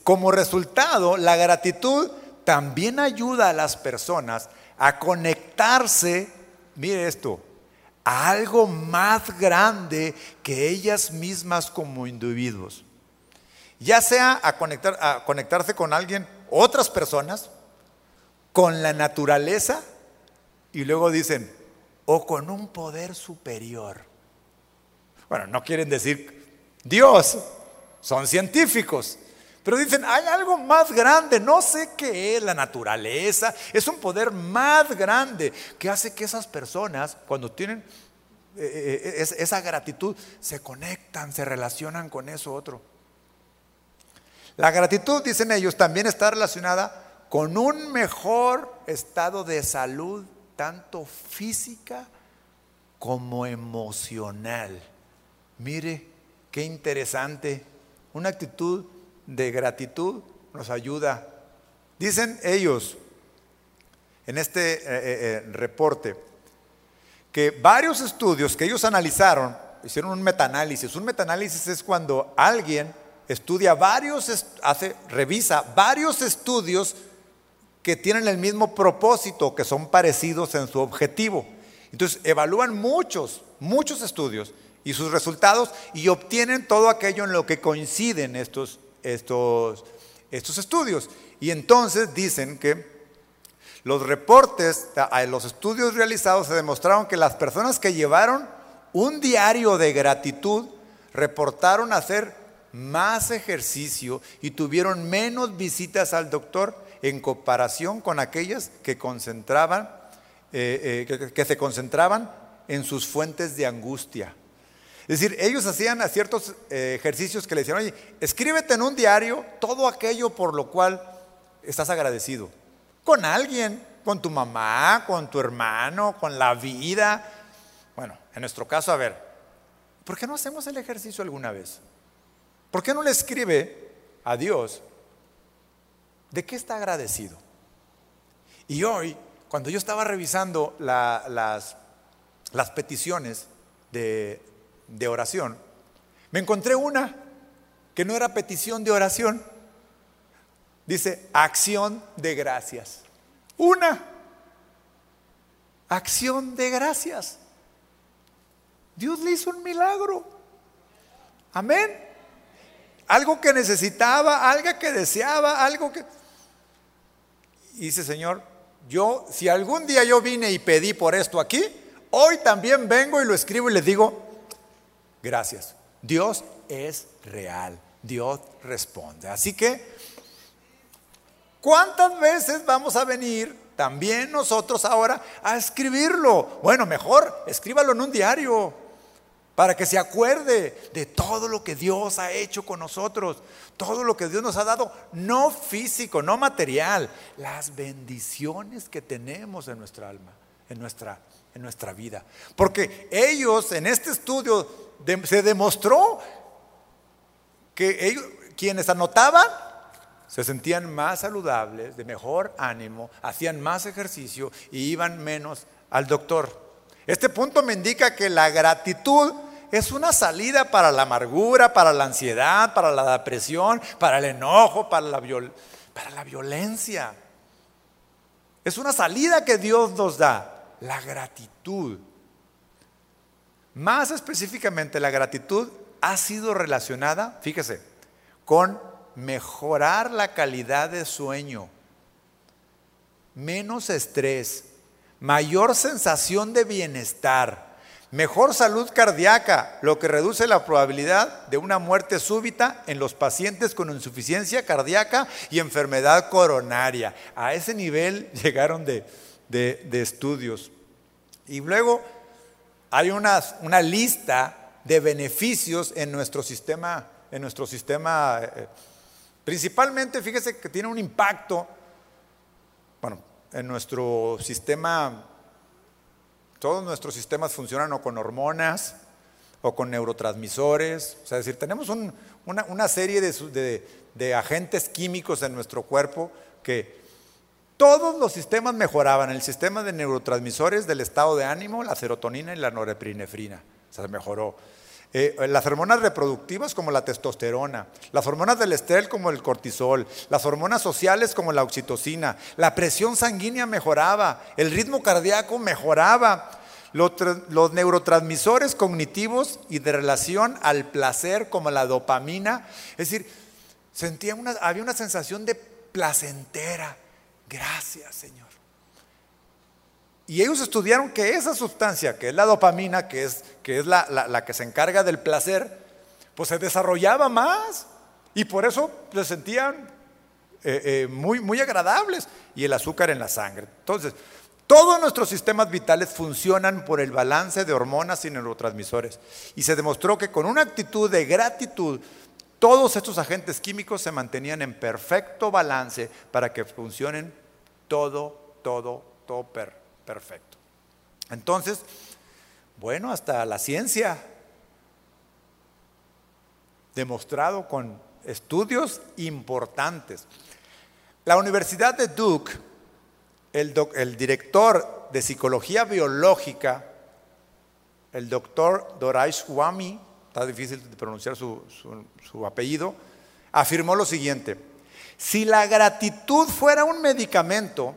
Como resultado, la gratitud también ayuda a las personas a conectarse, mire esto, a algo más grande que ellas mismas como individuos. Ya sea a, conectar, a conectarse con alguien, otras personas, con la naturaleza, y luego dicen, o con un poder superior. Bueno, no quieren decir Dios, son científicos, pero dicen, hay algo más grande, no sé qué es la naturaleza, es un poder más grande que hace que esas personas, cuando tienen eh, eh, esa gratitud, se conectan, se relacionan con eso otro. La gratitud, dicen ellos, también está relacionada con un mejor estado de salud, tanto física como emocional. Mire, qué interesante. Una actitud de gratitud nos ayuda. Dicen ellos en este eh, eh, eh, reporte que varios estudios que ellos analizaron, hicieron un metaanálisis. Un metaanálisis es cuando alguien estudia varios, hace, revisa varios estudios que tienen el mismo propósito, que son parecidos en su objetivo. Entonces evalúan muchos, muchos estudios y sus resultados y obtienen todo aquello en lo que coinciden estos estos, estos estudios. Y entonces dicen que los reportes, los estudios realizados se demostraron que las personas que llevaron un diario de gratitud reportaron hacer más ejercicio y tuvieron menos visitas al doctor en comparación con aquellas que concentraban, eh, eh, que se concentraban en sus fuentes de angustia. Es decir, ellos hacían ciertos eh, ejercicios que le decían, oye, escríbete en un diario todo aquello por lo cual estás agradecido. Con alguien, con tu mamá, con tu hermano, con la vida. Bueno, en nuestro caso, a ver, ¿por qué no hacemos el ejercicio alguna vez? ¿Por qué no le escribe a Dios de qué está agradecido? Y hoy, cuando yo estaba revisando las, las peticiones de, de oración, me encontré una que no era petición de oración. Dice, acción de gracias. Una. Acción de gracias. Dios le hizo un milagro. Amén. Algo que necesitaba, algo que deseaba, algo que... Dice, Señor, yo, si algún día yo vine y pedí por esto aquí, hoy también vengo y lo escribo y les digo, Gracias. Dios es real. Dios responde. Así que, ¿cuántas veces vamos a venir también nosotros ahora a escribirlo? Bueno, mejor escríbalo en un diario para que se acuerde de todo lo que Dios ha hecho con nosotros, todo lo que Dios nos ha dado, no físico, no material, las bendiciones que tenemos en nuestra alma, en nuestra, en nuestra vida. Porque ellos en este estudio se demostró que ellos, quienes anotaban se sentían más saludables, de mejor ánimo, hacían más ejercicio y iban menos al doctor. Este punto me indica que la gratitud es una salida para la amargura, para la ansiedad, para la depresión, para el enojo, para la, para la violencia. Es una salida que Dios nos da, la gratitud. Más específicamente, la gratitud ha sido relacionada, fíjese, con mejorar la calidad de sueño, menos estrés, mayor sensación de bienestar, mejor salud cardíaca, lo que reduce la probabilidad de una muerte súbita en los pacientes con insuficiencia cardíaca y enfermedad coronaria. A ese nivel <laughs> llegaron de, de estudios. Y luego hay una, lista de beneficios en nuestro sistema, en nuestro sistema, eh, principalmente, fíjese que tiene un impacto, bueno, en nuestro sistema, todos nuestros sistemas funcionan o con hormonas o con neurotransmisores, o sea, es decir, tenemos una, serie de agentes químicos en nuestro cuerpo que todos los sistemas mejoraban, el sistema de neurotransmisores del estado de ánimo, la serotonina y la norepinefrina, se mejoró. Eh, las hormonas reproductivas como la testosterona, las hormonas del estrés como el cortisol, las hormonas sociales como la oxitocina, la presión sanguínea mejoraba, el ritmo cardíaco mejoraba, los, neurotransmisores cognitivos y de relación al placer como la dopamina. Es decir, sentía una, había una sensación de placentera. Gracias, Señor. Y ellos estudiaron que esa sustancia, que es la dopamina, que es, que es la, que se encarga del placer, pues se desarrollaba más. Y por eso se sentían eh, eh, muy, muy agradables. Y el azúcar en la sangre. Entonces, todos nuestros sistemas vitales funcionan por el balance de hormonas y neurotransmisores. Y se demostró que con una actitud de gratitud, todos estos agentes químicos se mantenían en perfecto balance para que funcionen todo, todo, todo perfecto. Entonces, bueno, hasta la ciencia, demostrado con estudios importantes. La Universidad de Duke el, director de psicología biológica, el doctor Dorais Wami, está difícil de pronunciar su apellido, afirmó lo siguiente, si la gratitud fuera un medicamento,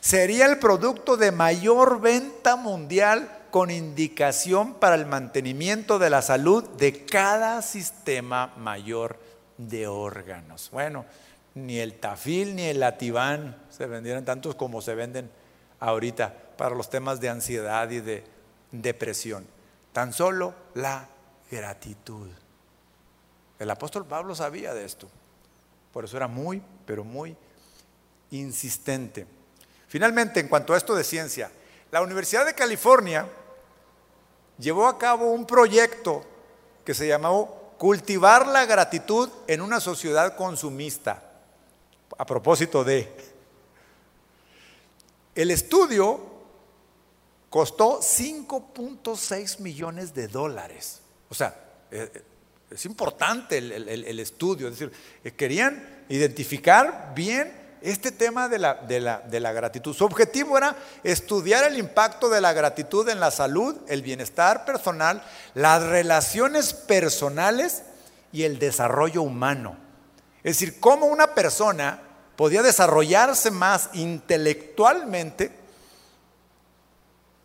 sería el producto de mayor venta mundial con indicación para el mantenimiento de la salud de cada sistema mayor de órganos. Bueno, ni el tafil ni el lativán se vendieron tantos como se venden ahorita para los temas de ansiedad y de depresión. Tan solo la gratitud. El apóstol Pablo sabía de esto. Por eso era muy, pero muy insistente. Finalmente, en cuanto a esto de ciencia, la Universidad de California llevó a cabo un proyecto que se llamó Cultivar la gratitud en una sociedad consumista a propósito de... El estudio costó 5.6 millones de dólares. O sea, eh, eh, es importante el, estudio. Es decir, eh, querían identificar bien este tema de la, de, la, de la, gratitud. Su objetivo era estudiar el impacto de la gratitud en la salud, el bienestar personal, las relaciones personales y el desarrollo humano. Es decir, cómo una persona podía desarrollarse más intelectualmente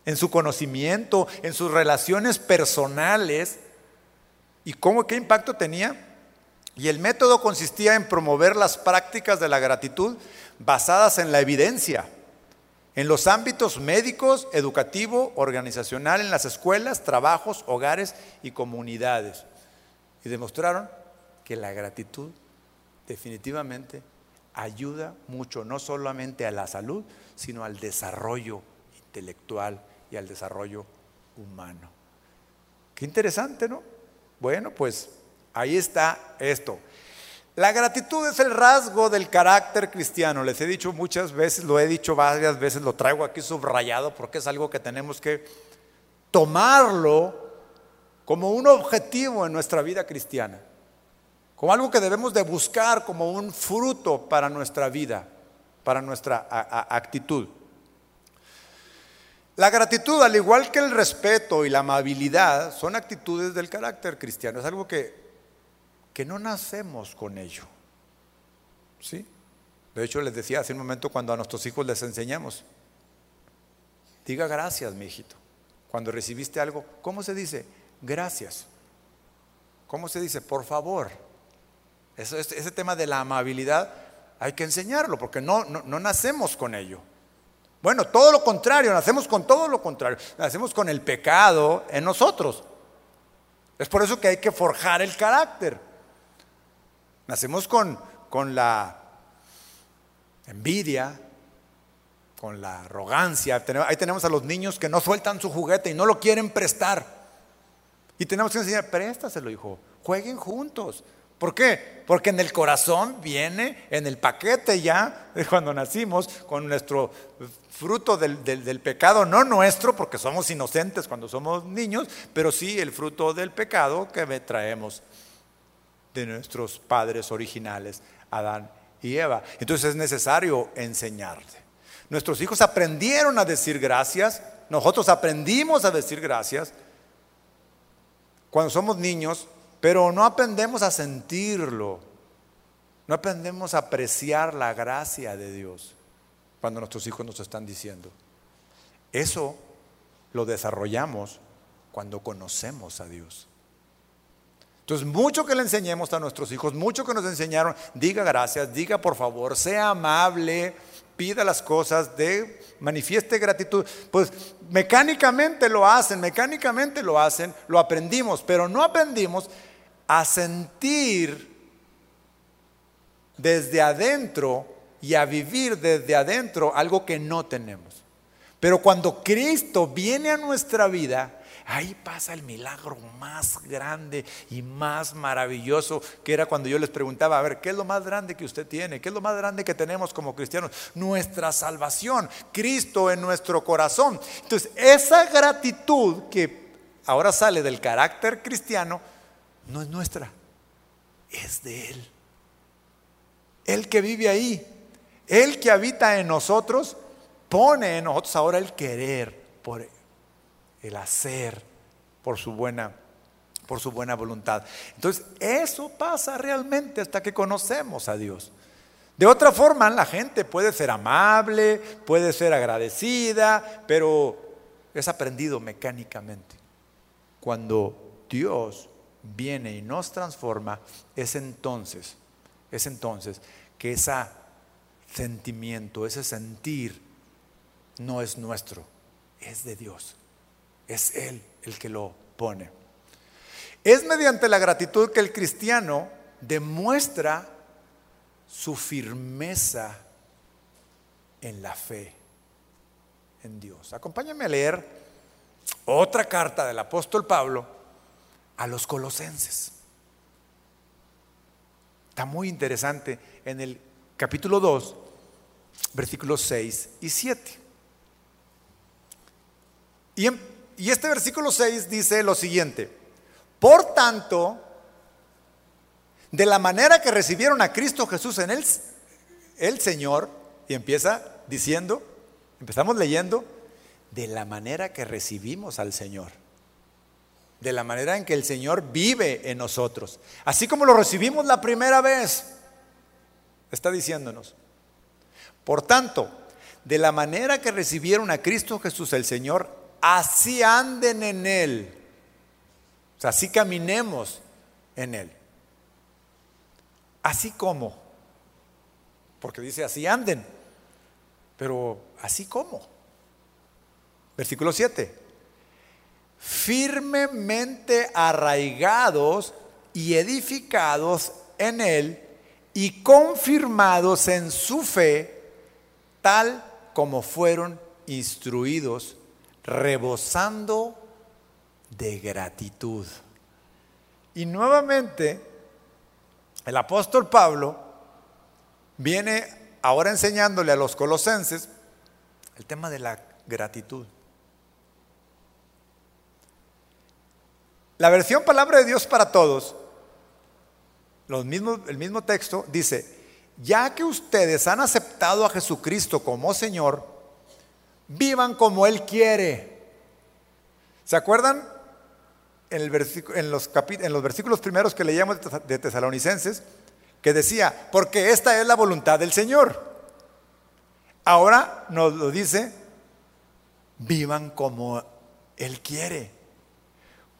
en su conocimiento, en sus relaciones personales y cómo qué impacto tenía. Y el método consistía en promover las prácticas de la gratitud basadas en la evidencia, en los ámbitos médicos, educativo, organizacional, en las escuelas, trabajos, hogares y comunidades. Y demostraron que la gratitud definitivamente ayuda mucho, no solamente a la salud, sino al desarrollo intelectual y al desarrollo humano. Qué interesante, ¿no? Bueno, pues ahí está esto. La gratitud es el rasgo del carácter cristiano. Les he dicho muchas veces, lo he dicho varias veces, lo traigo aquí subrayado porque es algo que tenemos que tomarlo como un objetivo en nuestra vida cristiana como algo que debemos de buscar como un fruto para nuestra vida, para nuestra actitud. La gratitud, al igual que el respeto y la amabilidad, son actitudes del carácter cristiano. Es algo que, que no nacemos con ello. ¿Sí? De hecho, les decía hace un momento cuando a nuestros hijos les enseñamos, diga gracias, mi hijito. Cuando recibiste algo, ¿cómo se dice? Gracias. ¿Cómo se dice? Por favor ese tema de la amabilidad hay que enseñarlo porque no, no, nacemos con ello. Bueno, todo lo contrario, nacemos con todo lo contrario. Nacemos con el pecado en nosotros. Es por eso que hay que forjar el carácter. Nacemos con, con la envidia, con la arrogancia. Ahí tenemos a los niños que no sueltan su juguete y no lo quieren prestar. Y tenemos que enseñar, préstaselo, hijo, jueguen juntos. ¿Por qué? Porque en el corazón viene, en el paquete ya, de cuando nacimos, con nuestro fruto del, del, pecado, no nuestro, porque somos inocentes cuando somos niños, pero sí el fruto del pecado que traemos de nuestros padres originales, Adán y Eva. Entonces es necesario enseñarle. Nuestros hijos aprendieron a decir gracias, nosotros aprendimos a decir gracias. Cuando somos niños, pero no aprendemos a sentirlo, no aprendemos a apreciar la gracia de Dios cuando nuestros hijos nos están diciendo. Eso lo desarrollamos cuando conocemos a Dios. Entonces, mucho que le enseñemos a nuestros hijos, mucho que nos enseñaron, diga gracias, diga por favor, sea amable, pida las cosas, de, manifieste gratitud. Pues mecánicamente lo hacen, mecánicamente lo hacen, lo aprendimos, pero no aprendimos a sentir desde adentro y a vivir desde adentro algo que no tenemos. Pero cuando Cristo viene a nuestra vida, ahí pasa el milagro más grande y más maravilloso, que era cuando yo les preguntaba, a ver, ¿qué es lo más grande que usted tiene? ¿Qué es lo más grande que tenemos como cristianos? Nuestra salvación, Cristo en nuestro corazón. Entonces, esa gratitud que ahora sale del carácter cristiano, no es nuestra, es de Él. Él que vive ahí, Él que habita en nosotros, pone en nosotros ahora el querer por el hacer por su buena por su buena voluntad. Entonces, eso pasa realmente hasta que conocemos a Dios. De otra forma, la gente puede ser amable, puede ser agradecida, pero es aprendido mecánicamente. Cuando Dios viene y nos transforma, es entonces, es entonces que ese sentimiento, ese sentir, no es nuestro, es de Dios. Es Él el que lo pone. Es mediante la gratitud que el cristiano demuestra su firmeza en la fe en Dios. Acompáñame a leer otra carta del apóstol Pablo a los colosenses. Está muy interesante en el capítulo 2, versículos 6 y 7. Y en y este versículo 6 dice lo siguiente, por tanto, de la manera que recibieron a Cristo Jesús en el, el Señor, y empieza diciendo, empezamos leyendo, de la manera que recibimos al Señor, de la manera en que el Señor vive en nosotros, así como lo recibimos la primera vez, está diciéndonos. Por tanto, de la manera que recibieron a Cristo Jesús el Señor, así anden en Él. O sea, así caminemos en Él. Así como. Porque dice así anden. Pero así como. Versículo 7. Firmemente arraigados y edificados en Él y confirmados en su fe, tal como fueron instruidos rebosando de gratitud. Y nuevamente, el apóstol Pablo viene ahora enseñándole a los colosenses el tema de la gratitud. La versión palabra de Dios para todos, el mismo texto, dice, ya que ustedes han aceptado a Jesucristo como Señor, vivan como Él quiere. ¿Se acuerdan? En, los, los versículos primeros que leíamos de Tesalonicenses, que decía, porque esta es la voluntad del Señor. Ahora nos lo dice, vivan como Él quiere.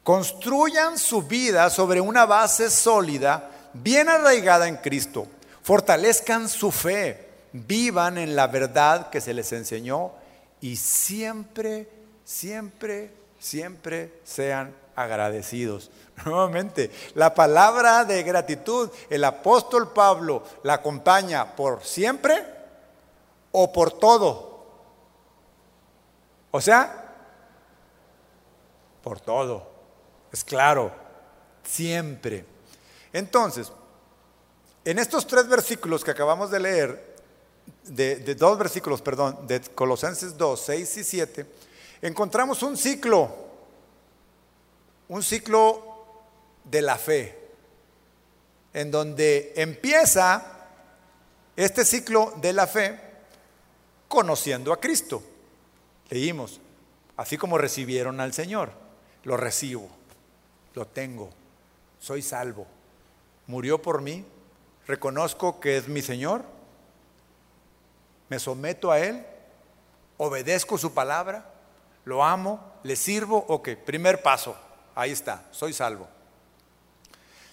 Construyan su vida sobre una base sólida, bien arraigada en Cristo. Fortalezcan su fe, vivan en la verdad que se les enseñó y siempre, siempre, siempre sean agradecidos. <laughs> Nuevamente, la palabra de gratitud, el apóstol Pablo la acompaña por siempre o por todo. O sea, por todo. Es claro, siempre. Entonces, en estos tres versículos que acabamos de leer, de, dos versículos, perdón, de Colosenses 2, 6 y 7, encontramos un ciclo, un ciclo de la fe, en donde empieza este ciclo de la fe conociendo a Cristo. Leímos, así como recibieron al Señor, lo recibo, lo tengo, soy salvo, murió por mí, reconozco que es mi Señor me someto a Él, obedezco su palabra, lo amo, le sirvo, ok, primer paso, ahí está, soy salvo.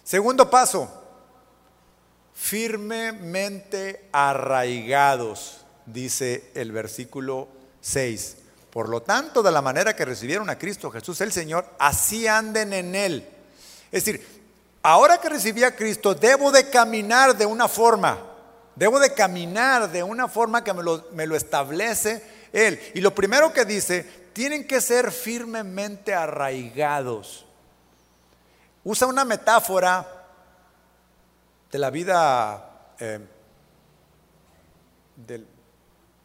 Segundo paso, firmemente arraigados, dice el versículo 6. Por lo tanto, de la manera que recibieron a Cristo Jesús el Señor, así anden en Él. Es decir, ahora que recibí a Cristo, debo de caminar de una forma. Debo de caminar de una forma que me lo, establece Él. Y lo primero que dice, tienen que ser firmemente arraigados. Usa una metáfora de la vida eh, del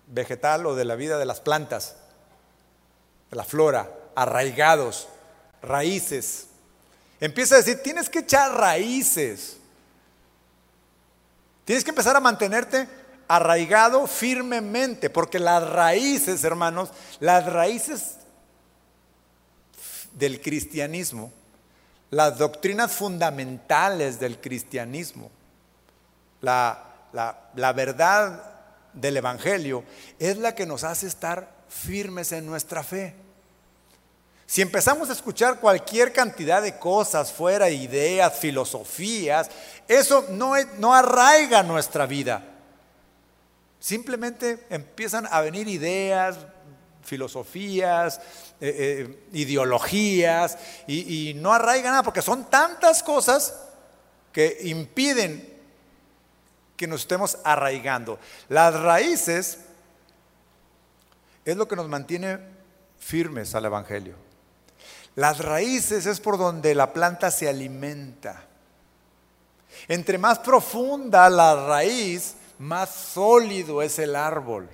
vegetal o de la vida de las plantas de la flora, arraigados, raíces. Empieza a decir, tienes que echar raíces. Tienes que empezar a mantenerte arraigado firmemente, porque las raíces, hermanos, las raíces del cristianismo, las doctrinas fundamentales del cristianismo, la, la verdad del Evangelio, es la que nos hace estar firmes en nuestra fe. Si empezamos a escuchar cualquier cantidad de cosas fuera, ideas, filosofías, eso no, arraiga nuestra vida. Simplemente empiezan a venir ideas, filosofías, eh, eh, ideologías, y, y no arraiga nada, porque son tantas cosas que impiden que nos estemos arraigando. Las raíces es lo que nos mantiene firmes al Evangelio. Las raíces es por donde la planta se alimenta. Entre más profunda la raíz, más sólido es el árbol.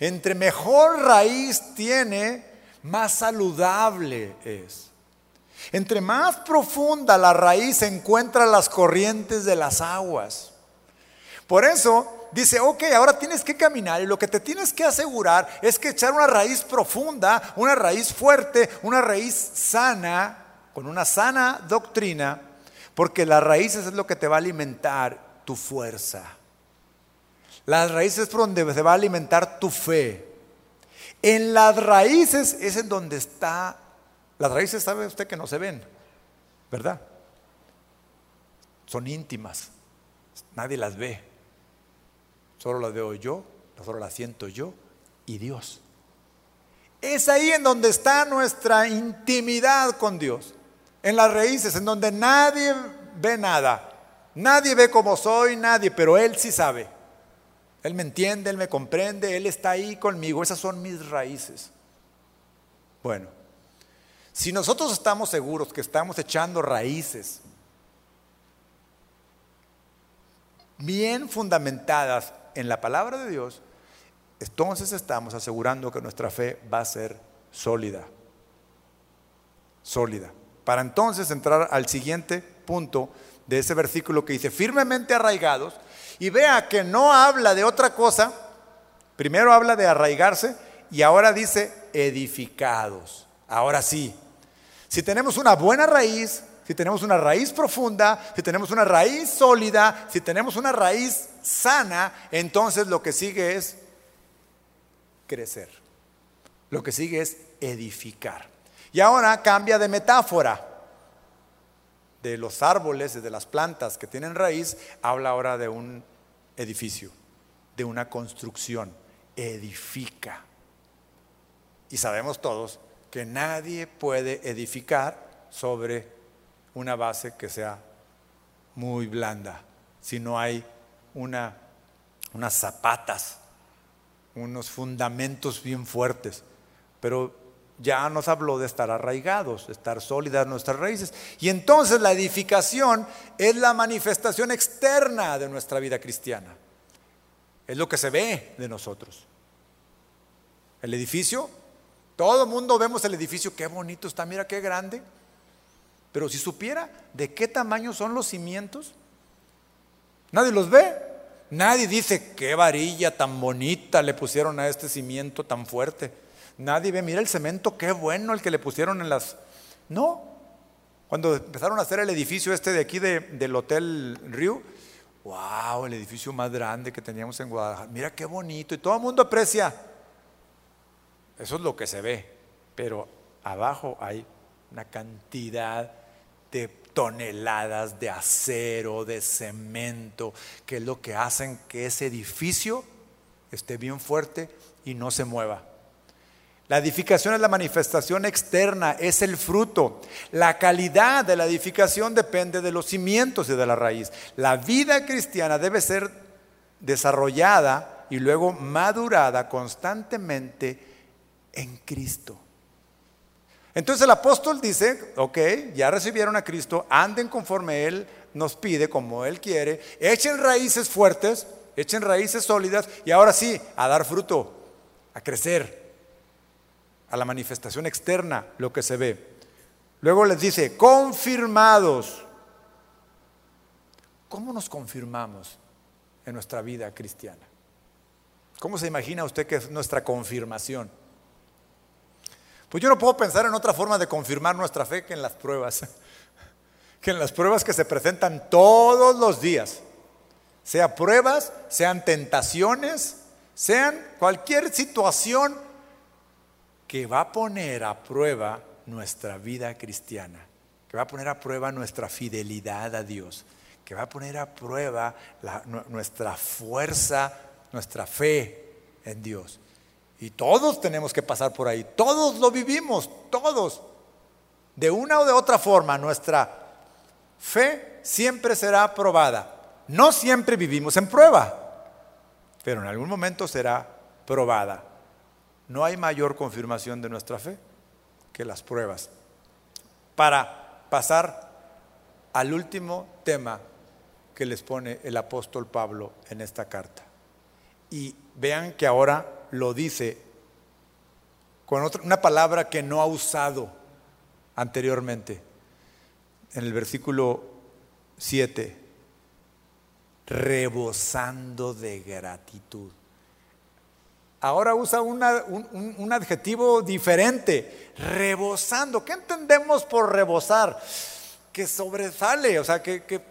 Entre mejor raíz tiene, más saludable es. Entre más profunda la raíz encuentra las corrientes de las aguas. Por eso dice, ok, ahora tienes que caminar y lo que te tienes que asegurar es que echar una raíz profunda, una raíz fuerte, una raíz sana, con una sana doctrina, porque las raíces es lo que te va a alimentar tu fuerza. Las raíces es donde se va a alimentar tu fe. En las raíces es en donde está, las raíces sabe usted que no se ven, ¿verdad? Son íntimas, nadie las ve. Solo las veo yo, solo las siento yo y Dios. Es ahí en donde está nuestra intimidad con Dios. En las raíces, en donde nadie ve nada. Nadie ve como soy, nadie, pero Él sí sabe. Él me entiende, Él me comprende, Él está ahí conmigo. Esas son mis raíces. Bueno, si nosotros estamos seguros que estamos echando raíces bien fundamentadas en la palabra de Dios, entonces estamos asegurando que nuestra fe va a ser sólida. Sólida. Para entonces entrar al siguiente punto de ese versículo que dice, firmemente arraigados, y vea que no habla de otra cosa, primero habla de arraigarse y ahora dice edificados. Ahora sí, si tenemos una buena raíz, si tenemos una raíz profunda, si tenemos una raíz sólida, si tenemos una raíz sana, entonces lo que sigue es crecer. Lo que sigue es edificar. Y ahora cambia de metáfora. De los árboles, de las plantas que tienen raíz, habla ahora de un edificio, de una construcción. Edifica. Y sabemos todos que nadie puede edificar sobre una base que sea muy blanda, si no hay una, unas zapatas, unos fundamentos bien fuertes. Pero ya nos habló de estar arraigados, de estar sólidas nuestras raíces. Y entonces la edificación es la manifestación externa de nuestra vida cristiana. Es lo que se ve de nosotros. El edificio, todo el mundo vemos el edificio, qué bonito está, mira qué grande. Pero si supiera de qué tamaño son los cimientos, nadie los ve. Nadie dice qué varilla tan bonita le pusieron a este cimiento tan fuerte. Nadie ve, mira el cemento, qué bueno el que le pusieron en las... No. Cuando empezaron a hacer el edificio este de aquí del Hotel Rio, wow, el edificio más grande que teníamos en Guadalajara. Mira qué bonito. Y todo el mundo aprecia Eso es lo que se ve. Pero abajo hay una cantidad de toneladas de acero, de cemento, que es lo que hacen que ese edificio esté bien fuerte y no se mueva. La edificación es la manifestación externa, es el fruto. La calidad de la edificación depende de los cimientos y de la raíz. La vida cristiana debe ser desarrollada y luego madurada constantemente en Cristo. Entonces el apóstol dice, ok, ya recibieron a Cristo, anden conforme Él nos pide, como Él quiere, echen raíces fuertes, echen raíces sólidas y ahora sí, a dar fruto, a crecer a la manifestación externa lo que se ve. Luego les dice, confirmados. ¿Cómo nos confirmamos en nuestra vida cristiana? ¿Cómo se imagina usted que es nuestra confirmación? Pues yo no puedo pensar en otra forma de confirmar nuestra fe que en las pruebas, <laughs> que en las pruebas que se presentan todos los días, sea pruebas, sean tentaciones, sean cualquier situación que va a poner a prueba nuestra vida cristiana, que va a poner a prueba nuestra fidelidad a Dios, que va a poner a prueba nuestra fuerza, nuestra fe en Dios. Y todos tenemos que pasar por ahí, todos lo vivimos, todos. De una o de otra forma, nuestra fe siempre será probada. No siempre vivimos en prueba, pero en algún momento será probada. No hay mayor confirmación de nuestra fe que las pruebas. Para pasar al último tema que les pone el apóstol Pablo en esta carta. Y vean que ahora lo dice con otra, una palabra que no ha usado anteriormente. En el versículo 7, rebosando de gratitud. Ahora usa un, adjetivo diferente, rebosando. ¿Qué entendemos por rebosar? Que sobresale, o sea, que,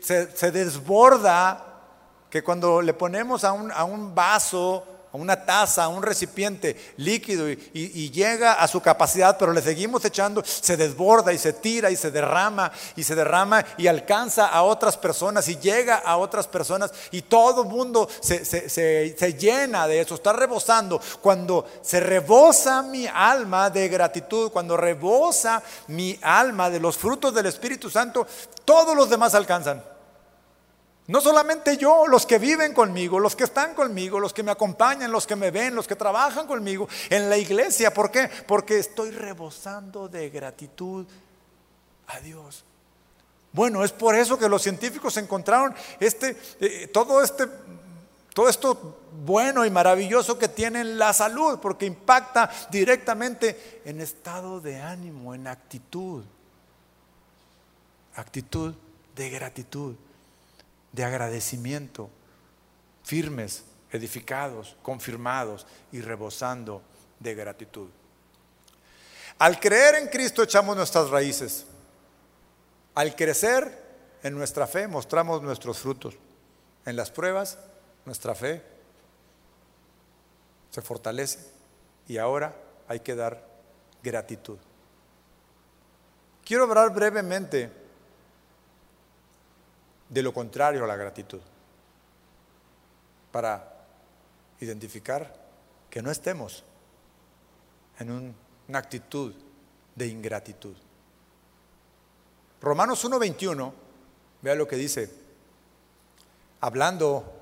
se, desborda, que cuando le ponemos a un, a un vaso una taza, un recipiente líquido y, llega a su capacidad, pero le seguimos echando, se desborda y se tira y se derrama y se derrama y alcanza a otras personas y llega a otras personas y todo el mundo se, se llena de eso, está rebosando. Cuando se rebosa mi alma de gratitud, cuando rebosa mi alma de los frutos del Espíritu Santo, todos los demás alcanzan. No solamente yo, los que viven conmigo, los que están conmigo, los que me acompañan, los que me ven, los que trabajan conmigo en la iglesia. ¿Por qué? Porque estoy rebosando de gratitud a Dios. Bueno, es por eso que los científicos encontraron este, eh, todo este, todo esto bueno y maravilloso que tiene la salud, porque impacta directamente en estado de ánimo, en actitud, actitud de gratitud de agradecimiento, firmes, edificados, confirmados y rebosando de gratitud. Al creer en Cristo echamos nuestras raíces. Al crecer en nuestra fe mostramos nuestros frutos. En las pruebas nuestra fe se fortalece y ahora hay que dar gratitud. Quiero hablar brevemente de lo contrario a la gratitud, para identificar que no estemos en una actitud de ingratitud. Romanos 1.21, vea lo que dice, hablando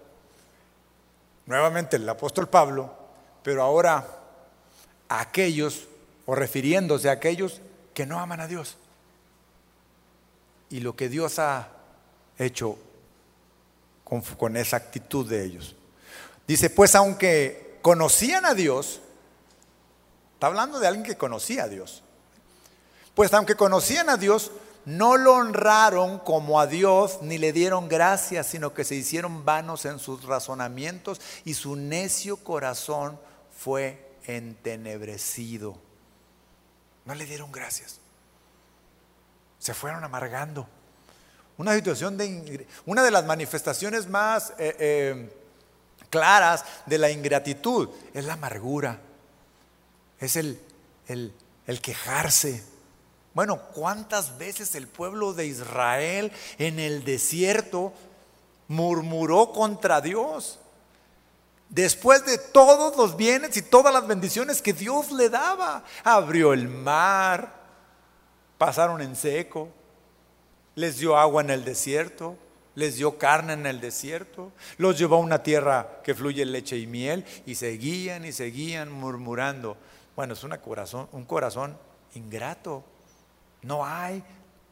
nuevamente el apóstol Pablo, pero ahora a aquellos, o refiriéndose a aquellos que no aman a Dios. Y lo que Dios ha hecho con, esa actitud de ellos. Dice, pues aunque conocían a Dios, está hablando de alguien que conocía a Dios, pues aunque conocían a Dios, no lo honraron como a Dios ni le dieron gracias, sino que se hicieron vanos en sus razonamientos y su necio corazón fue entenebrecido. No le dieron gracias. Se fueron amargando. Una situación de una de las manifestaciones más eh, eh, claras de la ingratitud es la amargura. es el, el quejarse. Bueno, ¿cuántas veces el pueblo de Israel en el desierto murmuró contra Dios? Después de todos los bienes y todas las bendiciones que Dios le daba, abrió el mar, pasaron en seco, les dio agua en el desierto, les dio carne en el desierto, los llevó a una tierra que fluye leche y miel y seguían y seguían murmurando. Bueno, es una corazón, un corazón ingrato. No hay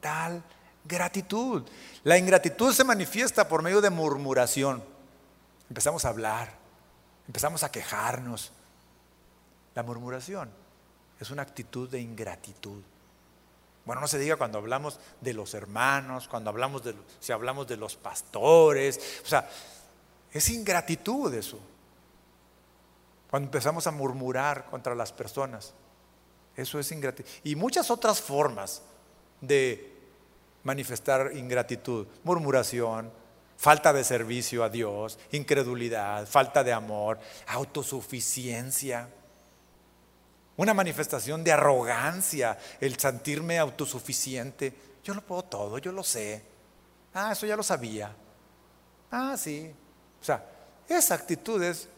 tal gratitud. La ingratitud se manifiesta por medio de murmuración. Empezamos a hablar, empezamos a quejarnos. La murmuración es una actitud de ingratitud. Bueno, no se diga cuando hablamos de los hermanos, cuando hablamos de, si hablamos de los pastores, o sea, es ingratitud eso. Cuando empezamos a murmurar contra las personas, eso es ingratitud. Y muchas otras formas de manifestar ingratitud, murmuración, falta de servicio a Dios, incredulidad, falta de amor, autosuficiencia, una manifestación de arrogancia, el sentirme autosuficiente. Yo lo puedo todo, yo lo sé. Ah, eso ya lo sabía. Ah, sí. O sea, esa actitud es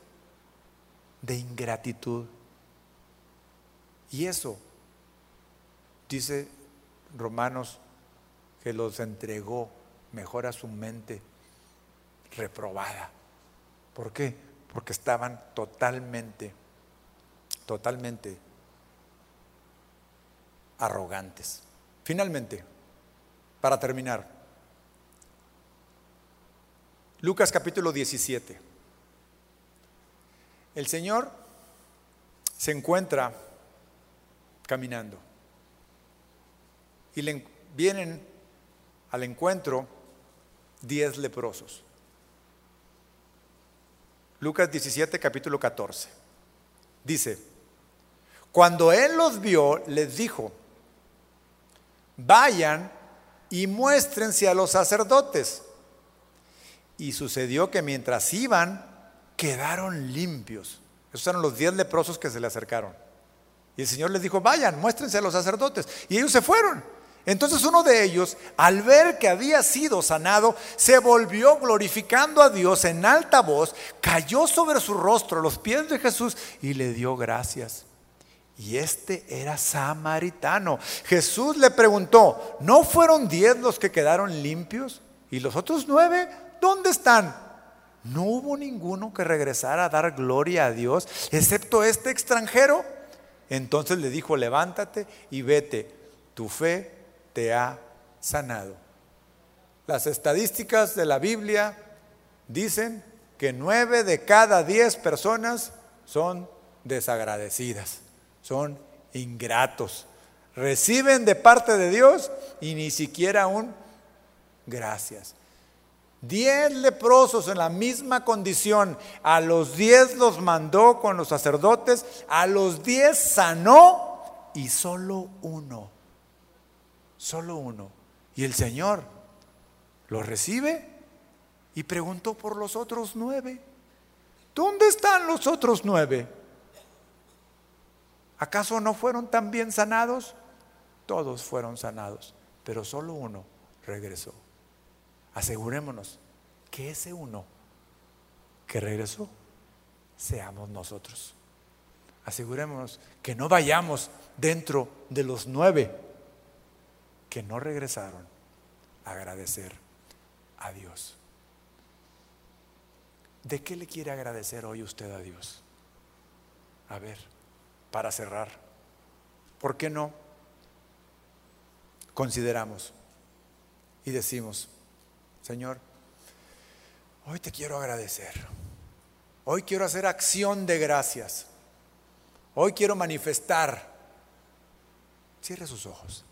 de ingratitud. Y eso, dice Romanos, que los entregó mejor a su mente reprobada. ¿Por qué? Porque estaban totalmente, totalmente arrogantes. Finalmente, para terminar, Lucas capítulo 17. El Señor se encuentra caminando y le vienen al encuentro diez leprosos. Lucas 17, capítulo 14. Dice, cuando él los vio, les dijo, vayan y muéstrense a los sacerdotes. Y sucedió que mientras iban, quedaron limpios. Esos eran los diez leprosos que se le acercaron. Y el Señor les dijo, vayan, muéstrense a los sacerdotes. Y ellos se fueron. Entonces uno de ellos, al ver que había sido sanado, se volvió glorificando a Dios en alta voz, cayó sobre su rostro los pies de Jesús y le dio gracias. Y este era samaritano. Jesús le preguntó, ¿no fueron diez los que quedaron limpios? ¿Y los otros nueve? ¿Dónde están? No hubo ninguno que regresara a dar gloria a Dios, excepto este extranjero. Entonces le dijo, levántate y vete, tu fe te ha sanado. Las estadísticas de la Biblia dicen que nueve de cada diez personas son desagradecidas, son ingratos. Reciben de parte de Dios y ni siquiera un gracias. Diez leprosos en la misma condición. A los diez los mandó con los sacerdotes, a los diez sanó y solo uno solo uno. Y el Señor lo recibe y preguntó por los otros nueve. ¿Dónde están los otros nueve? ¿Acaso no fueron también sanados? Todos fueron sanados, pero solo uno regresó. Asegurémonos que ese uno que regresó seamos nosotros. Asegurémonos que no vayamos dentro de los nueve que no regresaron a agradecer a Dios. ¿De qué le quiere agradecer hoy usted a Dios? A ver, para cerrar, ¿por qué no consideramos y decimos, Señor, hoy te quiero agradecer, hoy quiero hacer acción de gracias, hoy quiero manifestar, cierre sus ojos.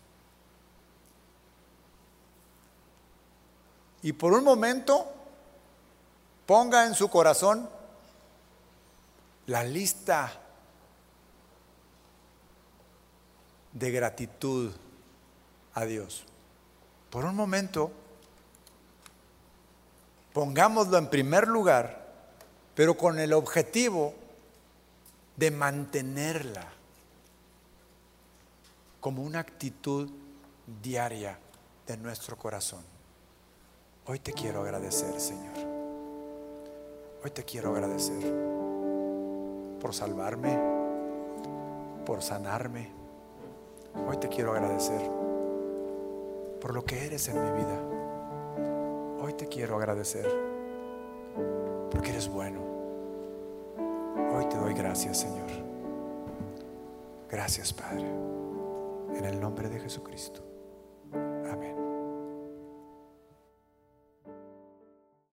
y por un momento ponga en su corazón la lista de gratitud a Dios. Por un momento, pongámoslo en primer lugar, pero con el objetivo de mantenerla como una actitud diaria de nuestro corazón. Hoy te quiero agradecer, Señor. Hoy te quiero agradecer por salvarme, por sanarme. Hoy te quiero agradecer por lo que eres en mi vida. Hoy te quiero agradecer porque eres bueno. Hoy te doy gracias, Señor. Gracias, Padre. En el nombre de Jesucristo.